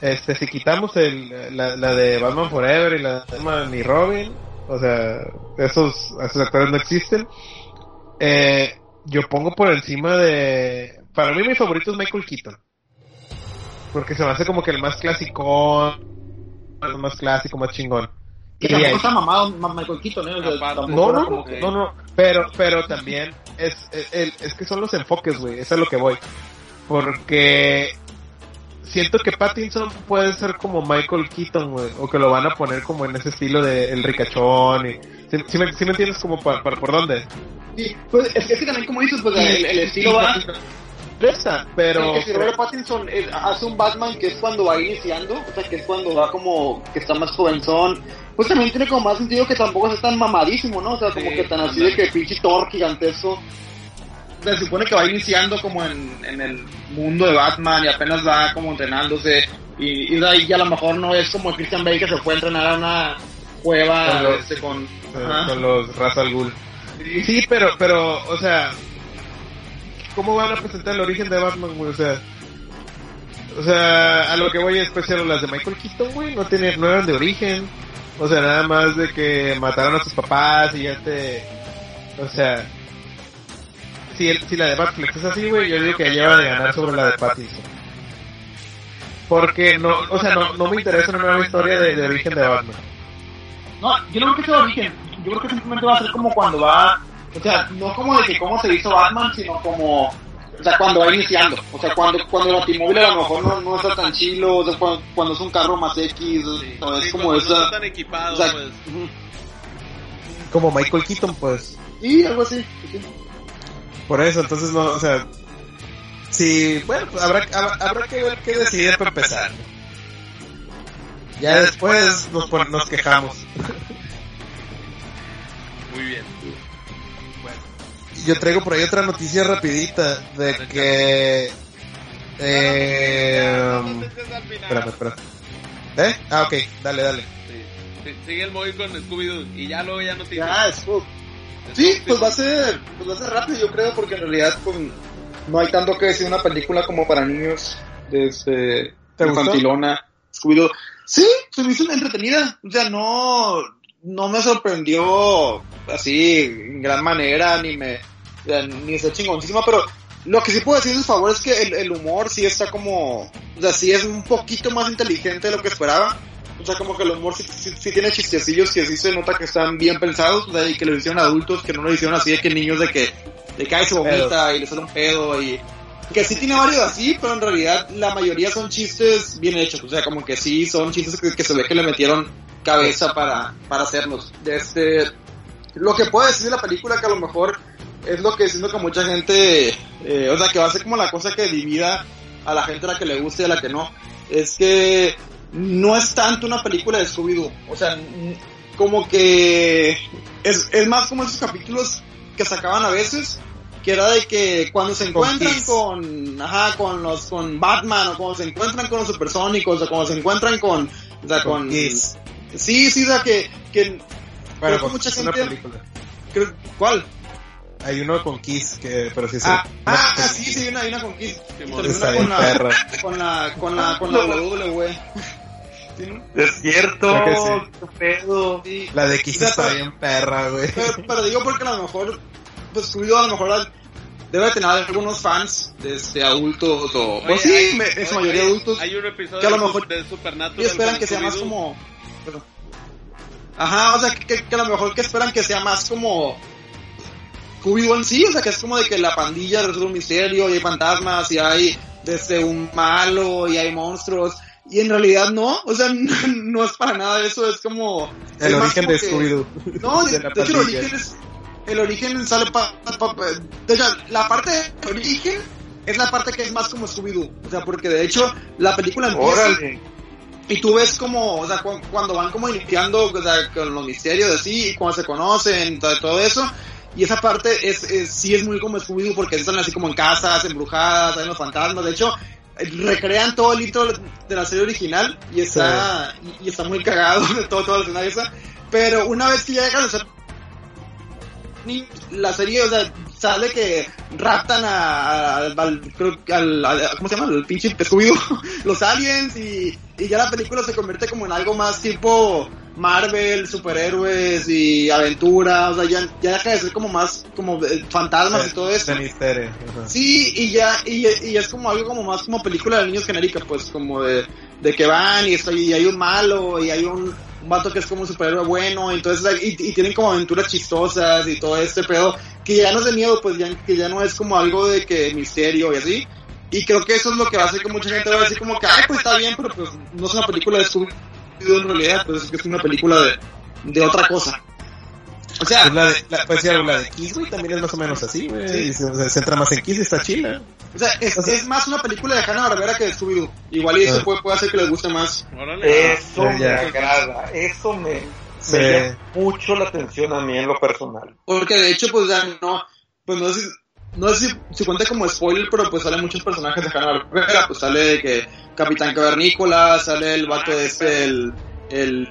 Este, si quitamos el, la, la de Batman Forever y la de Batman y Robin, o sea, esos, esos actores no existen, eh, yo pongo por encima de... Para mí mi favorito es Michael Keaton. Porque se me hace como que el más clásico, el más clásico, más chingón. Que Y tampoco está mamado ma- Michael Keaton, ¿eh? O sea, No, no, como no, que- no, no, pero, pero también es, es, el- es que son los enfoques, güey, eso es a lo que voy. Porque siento que Pattinson puede ser como Michael Keaton, güey, o que lo van a poner como en ese estilo de el ricachón. Y, ¿sí, sí me, sí me entiendes como pa- pa- por dónde? Sí, pues es que, es que también como dices, pues el, el estilo va... Esa, pero... que si Robert Pattinson eh, hace un Batman que es cuando va iniciando, o sea, que es cuando va como que está más jovenzón, pues también tiene como más sentido que tampoco es tan mamadísimo, ¿no? O sea, como Sí, que tan así de que pinche Thor gigantesco. Se supone que va iniciando como en, en el mundo de Batman y apenas va como entrenándose y, y de ahí ya a lo mejor no es como Christian Bale que se fue a entrenar a una cueva Con los- este, con... los Ra's al Ghul. Sí, pero, pero, o sea, ¿cómo van a presentar el origen de Batman, güey? O sea, o sea, a lo que voy es especial las de Michael Keaton, güey, no tienen, no eran de origen. O sea, nada más de que mataron a sus papás y ya te, o sea, si, el- si la de Batflex es así, güey, yo digo que lleva de ganar sobre la de Pattinson. Porque no, o sea, no, no me interesa una nueva historia de, de origen de Batman. No, yo no creo que sea de origen. Yo creo que simplemente va a ser como cuando va. O sea, no como de que cómo se hizo Batman, sino como. O sea, cuando va iniciando. O sea, cuando, cuando el automóvil a lo mejor no, no está tan chilo. O sea, cuando, cuando es un carro más X. o Sí, es como cuando no esa. están equipados, o sea, pues. Como Michael Keaton, pues. Y algo así. sí. Por eso, entonces no, o sea, sí, bueno, pues habrá, habrá, habrá que ver qué decidir para empezar. Ya después nos, nos quejamos. Muy bien. Yo traigo por ahí otra noticia rapidita de que... Eh, espérame, espérame. ¿Eh? Ah, ok, dale, dale. Sí. Sí, Sigue el móvil con Scooby-Doo y ya luego ya no te Ya, es Sí, pues va a ser, pues va a ser rápido, yo creo, porque en realidad pues, no hay tanto que decir una película como para niños, desde ¿Te gustó? infantilona. Sí, se me hizo entretenida, o sea, no, no me sorprendió así en gran manera, ni me, o sea, ni está chingoncísima, pero lo que sí puedo decir en su favor es que el, el humor sí está como, o sea, sí es un poquito más inteligente de lo que esperaba. O sea, como que el humor sí, sí- sí tiene chistecillos que sí se nota que están bien pensados, o sea, y que lo hicieron adultos, que no lo hicieron así de que niños de que, que ay, se vomita y le sale un pedo y... Que sí tiene varios así, pero en realidad la mayoría son chistes bien hechos, o sea, como que sí son chistes que, que se ve que le metieron cabeza para, para hacerlos. Este, lo que puedo decir de la película que a lo mejor es lo que siento que mucha gente, eh, o sea, que va a ser como la cosa que divida a la gente a la que le guste y a la que no, es que no es tanto una película de Scooby-Doo, o sea, como que es, es más como esos capítulos que sacaban a veces, que era de que cuando se Con encuentran con, ajá, con los, con Batman, o cuando se encuentran con los supersónicos, o cuando se encuentran con, o sea, Con con, Kiss. sí, sí, o sea, que, que, Bueno, Creo que pues, mucha gente- película. creo- ¿cuál? Hay uno con Kiss, que, pero sí es Ah, ah, sí, sí, hay una, hay una con Kiss. Simón. termina con la, con la, con la, con la WWE. Es cierto, Creo que sí. qué pedo. Sí. La de Kiss O sea, está pero- bien perra, güey. Pero, pero digo porque a lo mejor, pues Scooby-Doo a lo mejor al- debe tener algunos fans, este, adultos o, Oye, pues sí, hay- me- en su oye, mayoría hay- adultos, Hay un episodio que a lo de, mejor- de Supernatural. y esperan que sea más como, ajá, o sea, que, que a lo mejor que esperan que sea más como Scooby-Doo en sí, o sea, que es como de que la pandilla resuelve un misterio y hay fantasmas y hay desde un malo y hay monstruos. Y en realidad no, o sea, no, no es para nada eso, es como... El origen como de Scooby-Doo. No, de, De hecho el origen es, el origen sale pa, pa- pa- de hecho, la parte de origen es la parte que es más como Scooby-Doo, o sea, porque de hecho la película empieza Órale. y tú ves como, o sea, cu- cuando van como iniciando o sea, con los misterios así, y cuando se conocen, todo, todo eso, y esa parte es, es- sí es muy como Scooby-Doo porque están así como en casas, embrujadas, hay los fantasmas, de hecho, recrean todo el intro de la serie original y está, y, y está muy cagado de todo, todo el escenario esa, pero una vez que ya ser ni la serie, o sea, sale que raptan a, al, al- al- al- ¿cómo se llama? El pinche Scooby-Doo, los aliens y, y ya la película se convierte como en algo más tipo Marvel, superhéroes y aventura, o sea, ya, ya deja de ser como más como eh, fantasmas y todo eso. De misterio. Sí, y ya, y, y es como algo como más como película de niños genérica, pues como de, de que van y, estoy, y hay un malo y hay un, un vato que es como un superhéroe bueno, entonces y, y tienen como aventuras chistosas y todo este pedo, que ya no es de miedo, pues ya, que ya no es como algo de que misterio y así. Y creo que eso es lo que hace que mucha gente va a decir como que, ay, pues está bien, pero pues no es una película de En realidad, pues es que es una película de, de otra cosa. O sea, Pues la de, la, pues, sí, la de Kiss, güey, también es más o menos así, güey. Sí. Y Se, se centra más en Kiss y está chila. O sea, es, es más una película de Hanna Barbera que de Scooby-Doo. Igual y eso puede, puede hacer que les guste más. Órale. Eso Ya, me ya. agrada, eso me, Sí. me llama mucho la atención a mí en lo personal. Porque de hecho, pues ya no, pues no sé, si- no sé si, si cuenta como spoiler, pero pues salen muchos personajes de Hanna Barbera. Pues sale de que Capitán Cavernícola, sale el vato este, el, el,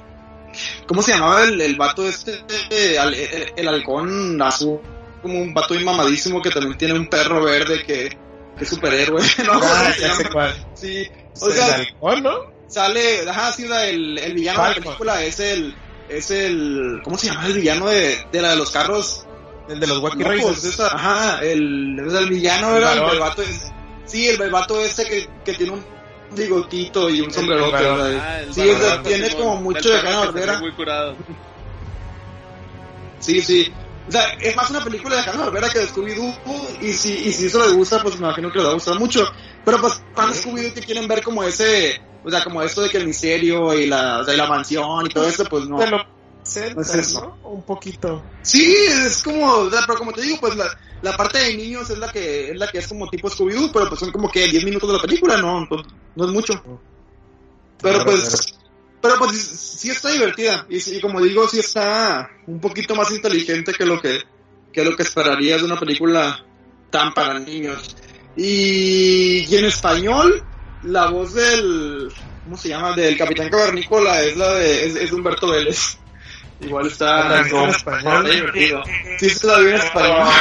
¿cómo se llamaba el, el vato este, eh, al- el, el halcón azul? Como un vato mamadísimo que también tiene un perro verde que, que es superhéroe, ¿no? Ah, ¿Cómo se ya sé cuál. Sí, o el sea, halcón, ¿no? sale, ajá, sí, la- el, el villano de la película es el, es el, ¿cómo se llama el villano de, de la de los carros? El de los Wacky No, pues, Racers. esa- ajá, el, es el villano El era el, el vato, sí, el, vato ese que, que tiene un bigotito y un sombrero. Ah, sí, o sea, varón, tiene como mucho de Hanna Barbera. Muy curado. Sí, sí. O sea, es más una película de Hanna Barbera que de Scooby-Doo. Y si, y si eso les gusta, pues me imagino que les va a gustar mucho. Pero pues, de Scooby-Doo que quieren ver como ese, o sea, como esto de que el misterio y la, o sea, y la mansión y todo eso, pues no. Pues eso. ¿no? Un poquito. Sí, es como, pero como te digo, pues la, la parte de niños es la que es la que es como tipo Scooby-Doo, pero pues son como que 10 minutos de la película, no, no, no es mucho. Pero Claro, pues, pero pues sí está divertida y, sí, como digo, sí está un poquito más inteligente que lo que, que lo que esperarías de una película tan para niños. Y, y en español, la voz del, ¿cómo se llama? Del Capitán Cavernícola es la de, es, es Humberto Vélez. Igual está, ¿La viste en español? divertido. Sí, se la vi en español.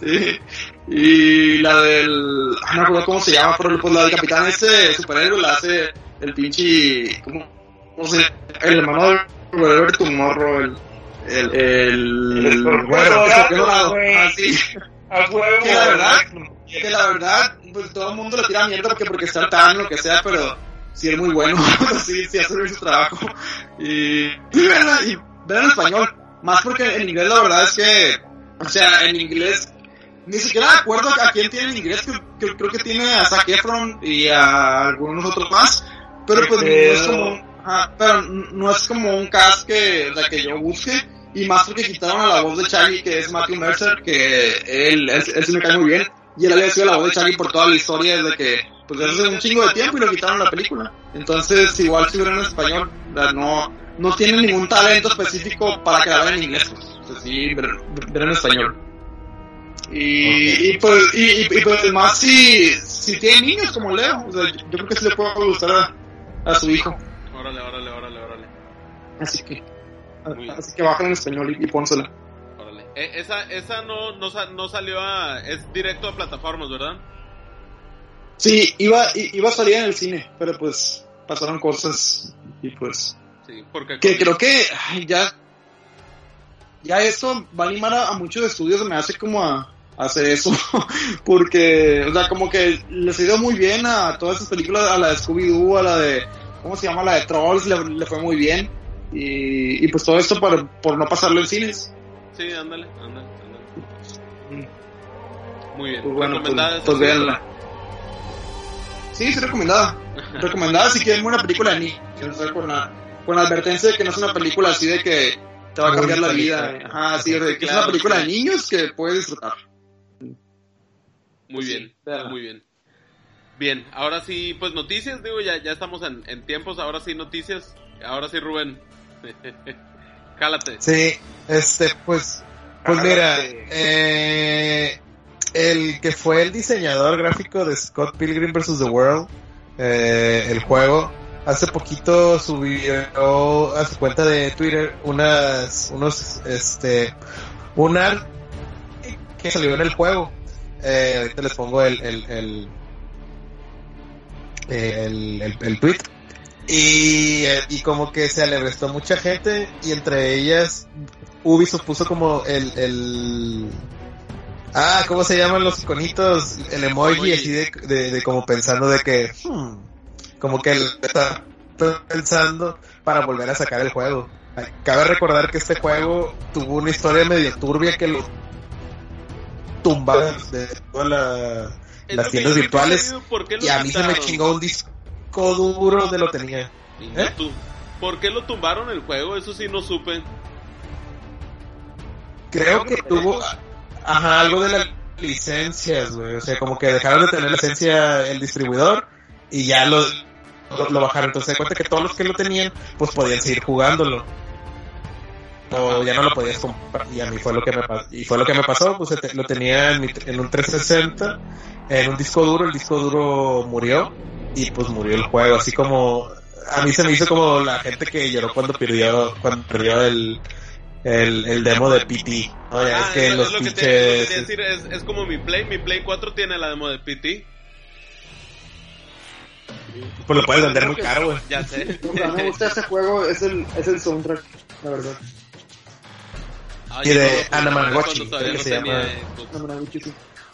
Sí. Y la del. ah, No me acuerdo cómo se llama, pero pues la del capitán este superhéroe la hace el pinche. ¿Cómo, cómo se El hermano de Robert Tomorrow, el. El. El. El bueno, güey. Ah. Que la verdad, que la verdad, pues todo el mundo le tira mierda porque, porque está tan lo que sea, pero sí es muy bueno. sí, sí hace bien su trabajo. Y. Y verla, y verla en español. Más porque en inglés la verdad es que. O sea, en inglés ni siquiera me acuerdo a quién tiene en inglés, que, que- creo que tiene a Zac Efron y a algunos otros más, pero pues no es como, ajá, pero no es como un cast que, sea, que yo busque, y más porque quitaron a la voz de Charlie, que es Matthew Mercer, que él, él, él sí me cae muy bien, y él había sido la voz de Charlie por toda la historia desde que, pues desde hace un chingo de tiempo y lo quitaron la película. Entonces, igual si hubieran en español, no, no tienen ningún talento específico para que la vean en inglés, pues, o sea, sí, ver, ver en español. Y, y pues, y, y, y, pues más si, si tiene niños como Leo, o sea, yo, creo que sí le puede gustar a, a su hijo. Órale, órale, órale, órale. Así que, así que baja en español y, y pónsela. órale. Eh, esa esa no, no, sa- no salió a. Es directo a plataformas, ¿verdad? Sí, iba, iba a salir en el cine, pero pues pasaron cosas y pues Sí, porque. que creo que ay, ya ya esto va a animar a, a muchos estudios me hace como a, a hacer eso porque o sea como que les ha ido muy bien a todas esas películas a la de Scooby Doo a la de cómo se llama la de Trolls le, le fue muy bien y, y pues todo esto por, por no pasarlo en cines Sí, ándale, ándale, ándale. Muy bien. pues bueno pues, pues véanla sí sí recomendada recomendada si quieren ver una película de niños o sea, con la con la advertencia de que no es una película así de que te va a cambiar la vida inteligente. ajá sí, de que es una película de niños que puedes disfrutar Muy bien, muy bien. Bien, ahora sí, pues noticias, digo, ya, ya estamos en, en tiempos, ahora sí noticias. Ahora sí, Rubén. Cálate. Sí, este, pues, pues mira, eh, el que fue el diseñador gráfico de Scott Pilgrim vs. The World, eh, el juego, hace poquito subió a su cuenta de Twitter unas, unos, este, un art que salió en el juego. Eh, ahorita les pongo el, el, el, el, tweet. Y, eh, y como que se le restó mucha gente y entre ellas Ubisoft puso como el, el... Ah, ¿cómo se llaman los iconitos? El emoji así de, de, de como pensando de que... hmm, como que él está pensando para volver a sacar el juego. Cabe recordar que este juego tuvo una historia medio turbia que lo tumbaron de todas la- las tiendas virtuales entiendo, ¿por qué lo y a mí se me chingó un disco duro de lo tenía. ¿Eh? ¿Por qué lo tumbaron el juego? Eso sí no supe. Creo que tuvo, ajá, algo de las licencias, güey. O sea, como que dejaron de tener licencia el distribuidor y ya lo, lo, bajaron. Entonces se cuenta que todos los que lo tenían, pues podían seguir jugándolo. O ya no lo podías comprar. Y a mí fue lo que me. Y fue lo que me pasó, pues lo tenía en, mi- en un 360, en un disco duro, el disco duro murió y pues murió el juego. Así como, a mí se me hizo como la gente que lloró cuando perdió, cuando perdió el, el, el demo de PT. Ya Ah, es que eso- los es lo que te, lo que pinches... te iba a decir, es, es como mi Play. Mi Play 4 tiene la demo de PT. Pues lo puedes vender muy caro, güey. Ya sé. Lo que me gusta de este juego es el, es el soundtrack, la verdad. Y de no, todavía creo que no se llama.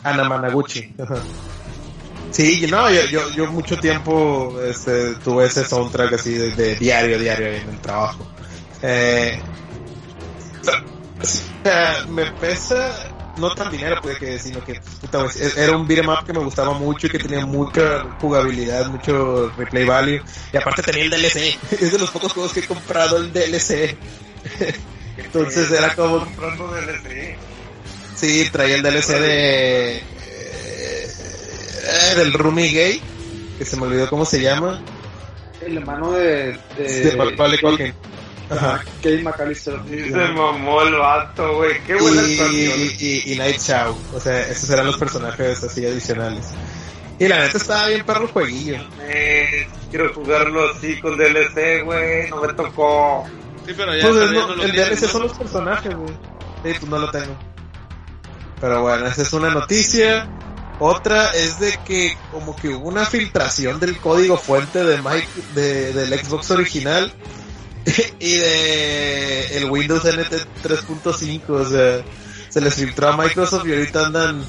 Anamanaguchi. Sí, no, yo, yo, yo mucho tiempo este, tuve ese soundtrack así de, de diario, diario en el trabajo. Eh, o sea, me pesa no tan dinero, pues, que, sino que puta, pues, e- era un beat'em up que me gustaba mucho y que tenía mucha jugabilidad, mucho replay value. Y aparte tenía el DLC. Es de los pocos juegos que he comprado el DLC. Entonces era como comprando DLC. Sí, traía el DLC de. eh, del Rumi Gay, que se me olvidó cómo se llama. El hermano de. de, de Macaulay Culkin. Ajá. Kate McAllister. Sí, se mamó el vato, güey. Qué buena Y, actuación. y, y Night Shaw. O sea, esos eran los personajes así adicionales. Y la neta estaba bien perro el jueguillo. Eh, quiero jugarlo así con DLC, güey. No me tocó. Sí, pero ya, Pues no- el DLC son los personajes, güey. Sí, pues no lo tengo. Pero bueno, esa es una noticia. Otra es de que como que hubo una filtración del código fuente de Mike, de, del Xbox original y de el Windows NT 3.5, o sea, se les filtró a Microsoft y ahorita andan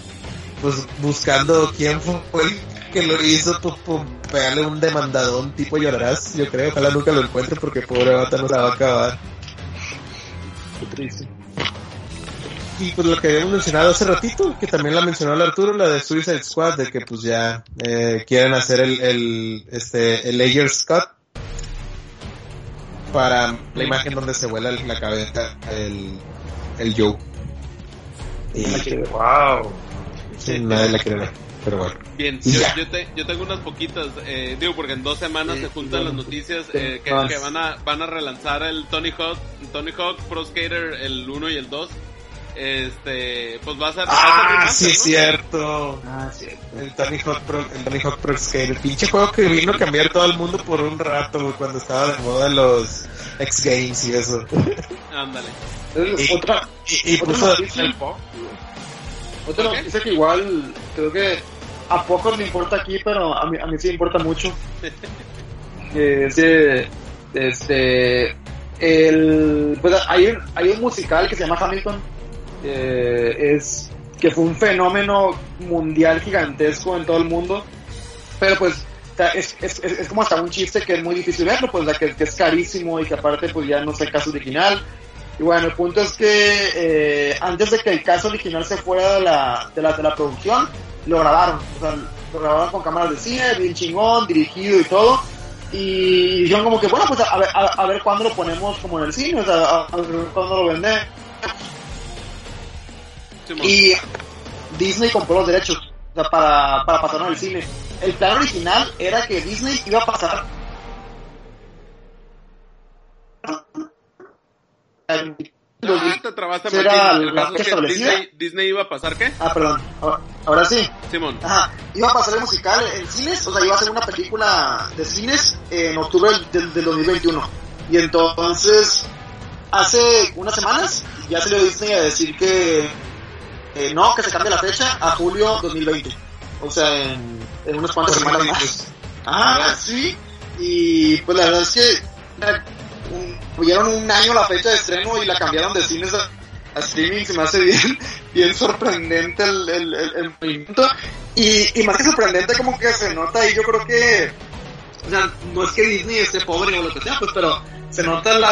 pues buscando quién fue el que lo hizo, pues por pegarle un demandadón tipo llorarás, yo creo, ojalá nunca lo encuentre porque pobre bata no se la va a acabar. Qué triste. Y pues lo que habíamos mencionado hace ratito, que también la mencionó el Arturo, la de Suicide Squad, de que pues ya eh, quieren hacer el, el, este, el Layers Cut para la imagen donde se vuela la cabeza el, el Joe. Y Wow. sí, nadie la quiere ver, pero bueno. Bien, yo, yo, te- yo tengo unas poquitas, eh, digo, porque en dos semanas Sí, se juntan las noticias Sí, eh, que van a van a relanzar el Tony Hawk, Tony Hawk Pro Skater el 1 y el 2. Este, pues va a Ah, remaster, sí es ¿no? cierto. Ah, sí. El Tony Hawk Pro, el Tony Hawk Pro Skater, el pinche juego que vino a cambiar todo el mundo por un rato, güey, cuando estaba de moda los X Games y eso. Ándale. Y- otra, Y, y Otra puso noticia. el po- otra noticia que igual creo que a pocos le importa aquí, pero a mí, a mí sí me importa mucho. que es eh, este el pues hay un, hay un musical que se llama Hamilton que es que fue un fenómeno mundial gigantesco en todo el mundo pero pues es, es, es, como hasta un chiste que es muy difícil verlo pues la que, que es carísimo y que aparte pues ya no es el caso original. Y bueno el punto es que eh, antes de que el caso original se fuera de la, de la, de la producción lo grabaron. O sea lo grabaron con cámaras de cine bien chingón dirigido y todo. Y dijeron como que bueno pues a a, a ver cuándo lo ponemos como en el cine o sea a, a ver cuándo lo vende Simón. Y Disney compró los derechos o sea, para, para pasarlo el cine el plan original era que Disney iba a pasar Ah, te trabaste Martín. El que. Disney, Disney iba a pasar qué? Ah, perdón. Ahora, ahora sí. Simón. Ajá. Iba a pasar el musical en cines, o sea, iba a ser una película de cines en octubre del, del 2021. Y entonces, hace unas semanas, ya salió Disney a decir que eh, no, que se cambie la fecha a julio 2020. O sea, en, en unas cuantas semanas más. Ah, sí. Y pues la verdad es que un, tuvieron un año la fecha de estreno y la cambiaron de cines a, a streaming. Se me hace bien, bien sorprendente el, el, el, el movimiento. Y, y más que sorprendente, como que se nota ahí. Yo creo que, o sea, no es que Disney esté pobre o lo que sea, pues, pero se nota la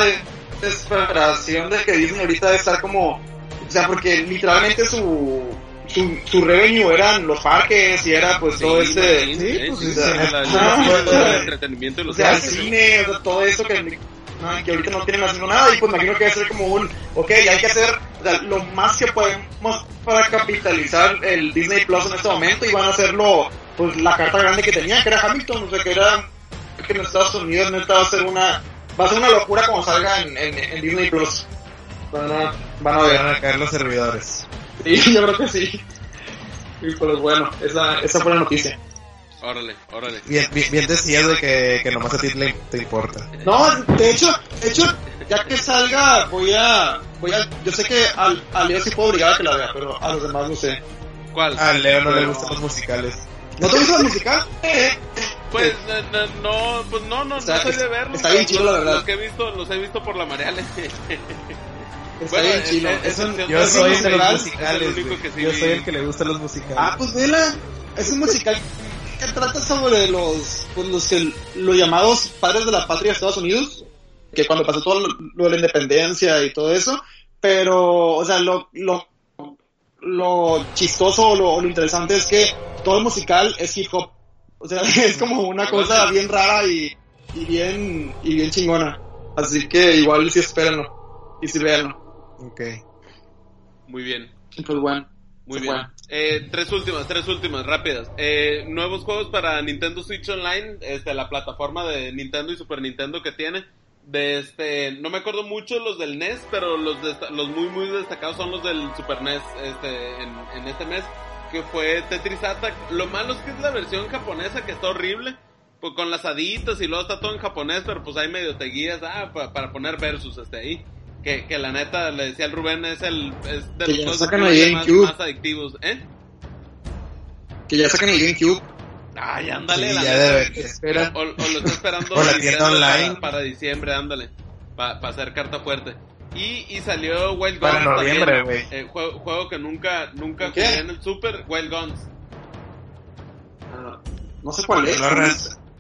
desesperación de que Disney ahorita debe estar como, o sea, porque literalmente su su, su revenue eran los parques y era pues todo este sí, pues, sí, o sea, la- el- entretenimiento o los cine, o sea, todo eso que, que ahorita no tienen haciendo nada y pues imagino que va a ser como un, ok, hay que hacer o sea, lo más que podemos para capitalizar el Disney Plus en este momento y van a hacerlo pues la carta grande que tenía, que era Hamilton, o sea, que era que en Estados Unidos neta va a ser una, va a ser una locura como salga en, en, en Disney Plus. Van a, van a ver. Van a caer los servidores. Sí, yo creo que sí. Y pues bueno, esa, esa fue la noticia. Órale, órale. Bien, bien, bien decías de que, que nomás a ti le- te importa. No, de hecho, de hecho, ya que salga, voy a, voy a, yo sé que al, a Leo sí puedo obligar a que la vea, pero a los demás no sé. ¿Cuál? A Leo no le gustan los musicales. ¿No te gusta la musical? Eh, Pues no, no, no, pues no, no, Está- no soy de verlos. está bien chido, la verdad. Los que he visto, los he visto por la Mareale. Está bien chilo. es- Es un- excepción Yo soy musicales. es el único que sí Yo soy el que le gusta los musicales. Ah, pues vela. Es un musical que trata sobre los, pues los que, los llamados padres de la patria de Estados Unidos, que cuando pasó todo lo, lo de la independencia y todo eso, pero, o sea, lo, lo, lo chistoso o lo, lo interesante es que todo el musical es hip hop. O sea, es como una cosa bien rara y, y bien, y bien chingona. Así que igual sí espérenlo. Y sí véanlo. Ok. Muy bien, Pues bueno. muy se bien. Eh, tres últimas, tres últimas, rápidas. Eh, nuevos juegos para Nintendo Switch Online, este, la plataforma de Nintendo y Super Nintendo que tiene. De este, no me acuerdo mucho los del NES, pero los los muy muy destacados son los del Super NES, este, en, en este mes, que fue Tetris Attack. Lo malo es que es la versión japonesa que está horrible, pues con las haditas y luego está todo en japonés, pero pues ahí medio te guías, ah, pa- para poner versus este ahí. Que, que la neta, le decía al Rubén, es el, es de Que los sacan más, el más, GameCube. más adictivos, ¿eh? Que ya sacan el GameCube. Ay, ándale, Sí, la ya neta. debe- Espera. O, o lo está esperando O la tienda online. Para, para diciembre, ándale. Para hacer carta fuerte. Y, y salió Wild Guns. Para noviembre, también. güey. Eh, juego, juego que nunca, nunca jugué en el Super, Wild Guns. Ah, no sé cuál es. No, no,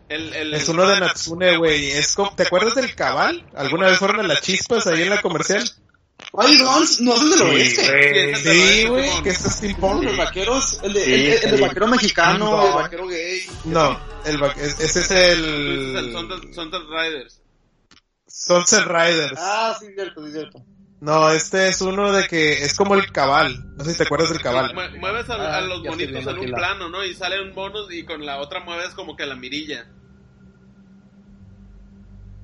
El, el, Es uno de Natsune, güey. Es como- ¿Te acuerdas del cabal? ¿Alguna vez fueron a las chispas ahí en la comercial? Wild Guns no es el del oeste. güey. Sí, güey. Que es steampunk. Los vaqueros, el de, Sí, el, el- el vaquero mexicano, No. el vaquero gay. No, el, va- es- ese es el Sunset Riders. Sunset Riders. Ah, sí, cierto, sí, cierto. No, este es uno de que es como el cabal. No sé si te acuerdas del cabal. Mue- Mueves a, a Ah, los monitos en un la- plano, ¿no? Y salen monos y con la otra mueves como que la mirilla.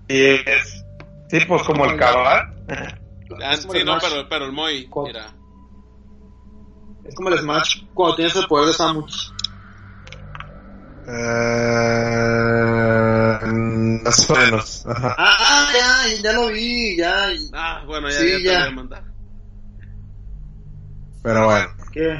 Y es, sí, pues como el cabal. Ah, Es como sí, el no, pero, pero el Moy, mira. Es como el Smash cuando tienes el poder de Samus. Eh, más o menos. Ajá. Ah, ah, ya, ya lo vi, ya. Ah, bueno, ya, Sí, ya te ya. voy a mandar. Pero bueno. ¿Qué?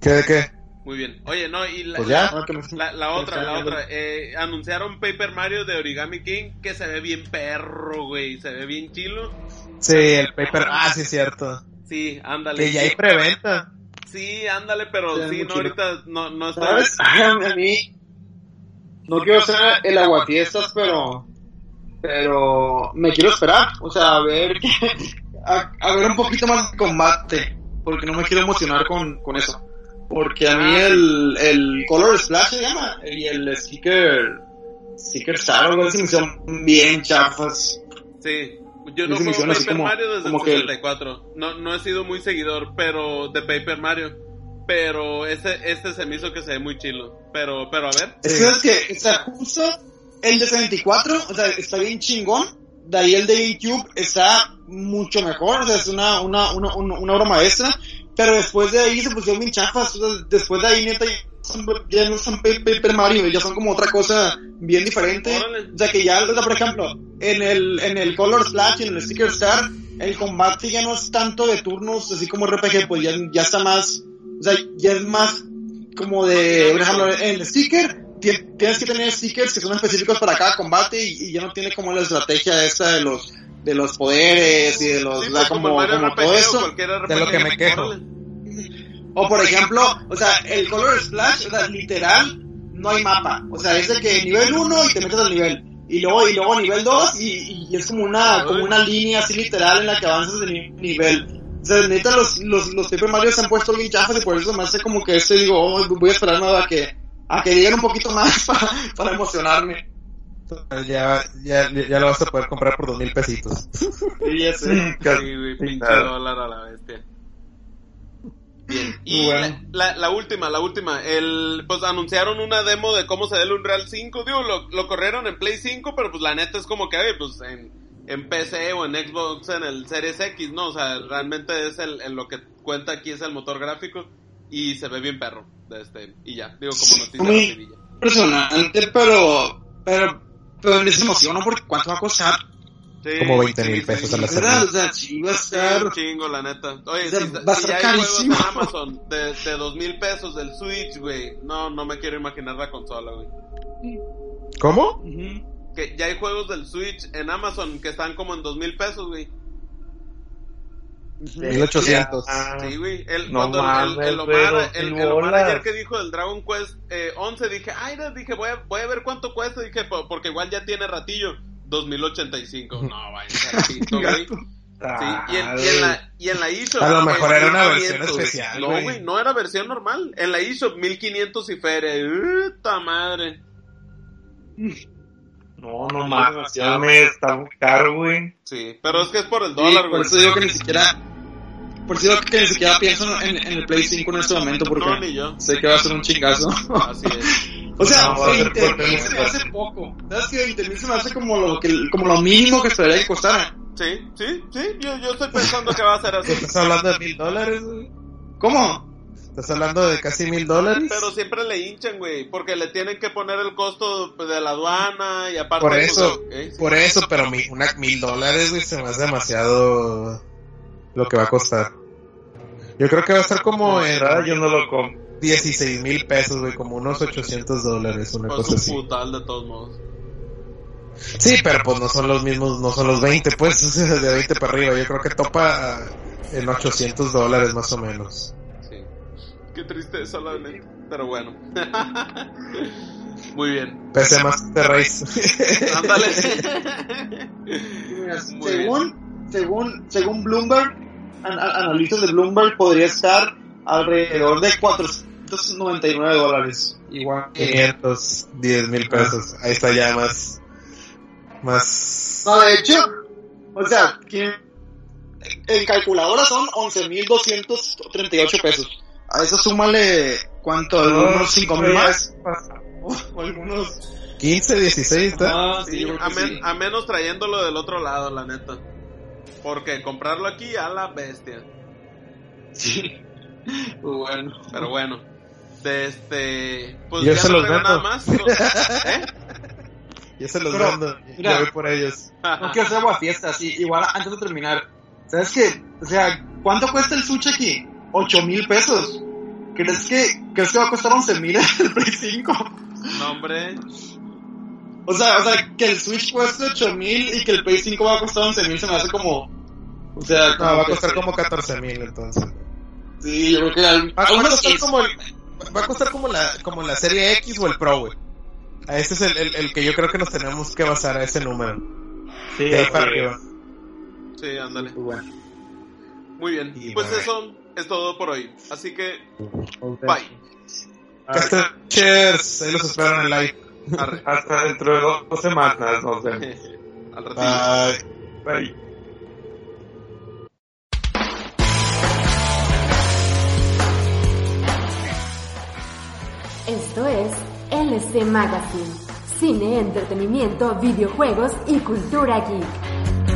¿Qué de qué? Muy bien. Oye, no, y la, Pues ya. Ah, que me- la, la otra, la otra. Eh, anunciaron Paper Mario de Origami King que se ve bien perro, güey. Se ve bien chilo. Sí, el paper. Ah, sí, cierto. Sí, ándale. Que ya hay preventa. Sí, ándale, pero Sí, no, ahorita no, no está. ¿Sabes? A mí. No quiero ser el aguafiestas, pero. Pero. Me quiero esperar. O sea, a ver. que- A, a ver un poquito más de combate. Porque no me quiero emocionar con, con eso. Porque a mí el, el Color Splash se llama. Y el Sticker. Sticker Star algo así me son bien chafas. Sí. Yo no juego así Paper como- Mario desde como el que- 64. No, no he sido muy seguidor, pero de Paper Mario. Pero este, este se me hizo que se ve muy chilo. Pero, pero a ver. Es que, es que, o sea, justo el de 64, o sea, está bien chingón. De ahí el de GameCube está mucho mejor, o sea, es una, una, una, una, una obra maestra. Pero después de ahí se pusieron bien chafas, o sea, después de ahí neta ya, son- ya no son Pa- Paper Mario, ya son como otra cosa bien diferente. O sea, que ya, o sea, por ejemplo, en el, en el Color Splash, en el Sticker Star, el combate ya no es tanto de turnos, así como RPG, pues ya, ya está más, o sea, ya es más como de, por ejemplo, en el sticker, ti- tienes que tener stickers que son específicos para cada combate y, y ya no tiene como la estrategia esta de los, de los poderes y de los, Sí, o sea, pues, como, como, como todo eso. de lo que me quejo. O por ejemplo, o sea, el Color Splash, o sea, literal, no hay mapa. O sea, es de que nivel 1 y te metes al nivel. Y luego, y luego nivel 2 y, y es como una, como una línea así literal en la que avanzas de ni- nivel. O sea, neta, los, los, los Paper Mario se han puesto bien chafas y por eso me hace como que este digo, oh, voy a esperarme a que, a que lleguen un poquito más para, para emocionarme. Ya, ya, ya lo vas a poder comprar por dos mil pesitos. Sí, ya sé. Sí, güey, pinche nada. dólar a la bestia. Bien. Y Bueno. la, la, la última, la última. El, pues anunciaron una demo de cómo se ve el Unreal 5. Digo, lo, lo corrieron en Play 5, pero pues la neta es como que, oye, pues en, en PC o en Xbox en el Series X, ¿no? O sea, realmente es el, el lo que cuenta aquí es el motor gráfico y se ve bien perro. De este, y ya, digo, como noticia Muy-. Impresionante, pero, pero, pero me emociono porque cuánto va a costar. Sí, Como 20 sí, mil sí, pesos a la semana. O sea, sí va a estar. un chingo, la neta. Oye, O sea, si, va a si estar en carísimo. Amazon de, de dos mil pesos del Switch, güey. No, no me quiero imaginar la consola, güey. ¿Cómo? Ujú. Que ya hay juegos del Switch en Amazon que están como en dos mil pesos, güey. 1800. Ah, Sí, güey. El, No cuando el- el, mames, el güey, Omar, el, el Omar ayer que dijo del Dragon Quest eh, 11, dije, ay, no, dije, voy a, voy a ver cuánto cuesta. Dije, po- porque igual ya tiene ratillo. 2085. No, vaya, ratito, güey. Sí, y en, y en la, y en la eShop. A lo mejor era una 1500, versión especial, No, güey. no era versión normal. En la eShop 1500 y feria. ¡Puta madre! No, no mames, ya me está muy caro, güey. Sí, pero es que es por el Sí, dólar, por güey. eso digo que ni siquiera. Por eso digo que ni siquiera pienso en, en el Play 5 en este momento No, porque sé que va a ser un chingazo. Así es. o sea, No, va a ser 20 fuerte, mil muy se me hace poco. ¿Sabes que 20 mil se me hace como lo, que, como lo mínimo que esperaría que costara? Sí, sí, sí. Yo, yo estoy pensando que va a ser así. ¿Estás hablando de mil dólares? güey? ¿Cómo? ¿Estás hablando de casi mil dólares? Pero siempre le hinchan, güey, porque le tienen que poner el costo de la aduana y aparte... Por pues, eso, ok, sí. por eso, pero mi- una mil dólares, güey, se me hace demasiado lo que va a costar. Yo creo que va a estar como en yo no lo compro. 16 mil pesos, güey, como unos 800 dólares, una Pues cosa un así. putal de todos modos. Sí, pero pues no son los mismos, no son los 20, pues, de 20 para arriba. Yo creo que topa en 800 dólares más o menos. Sí. Qué tristeza, la neta. Pero bueno. Muy bien. PC Master Race. Ándale. Según, según, según Bloomberg, analistas de Bloomberg, podría estar alrededor de 499 dólares. Igual que 510 mil pesos. Ahí está ya más, más. No, de hecho, o sea, en calculadora son 11.238 pesos. A eso súmale, ¿cuánto? ¿Algunos 5.000 más? O, algunos... 15, 16, ¿está? Ah, Sí, a, men- sí. a menos trayéndolo del otro lado, la neta. Porque comprarlo aquí a la bestia. Sí. Bueno. Pero bueno. De este. Pues Yo ya se no los vendo. nada más. ¿no? ¿Eh? Ya se los Pero, vendo. mira. Ya voy por ellos. No quiero hacer agua fiestas, y igual antes de terminar. ¿Sabes qué? O sea, ¿cuánto cuesta el Switch aquí? 8 mil pesos. ¿Crees que, ¿Crees que va a costar 11 mil el Play 5? No, hombre. O sea, o sea, que el Switch cueste 8 mil y que el Play 5 va a costar 11 mil se me hace como... O sea, No, va a costar como 14 mil entonces. Sí, yo creo que... al- Va, va a costar sí. como el, va a costar como la, como la serie X o el Pro, güey. A ese es el, el, el que yo creo que nos tenemos que basar a ese número. Sí, De ahí para arriba. Sí, ándale. Bueno. Muy bien. Y Pues bye. eso es todo por hoy. Así que, bye. Cheers, ahí los espero en el live. Arre. Hasta dentro de dos, dos semanas, nos vemos. Al ratito. Bye. Bye. Esto es LC Magazine. Cine, entretenimiento, videojuegos y cultura geek.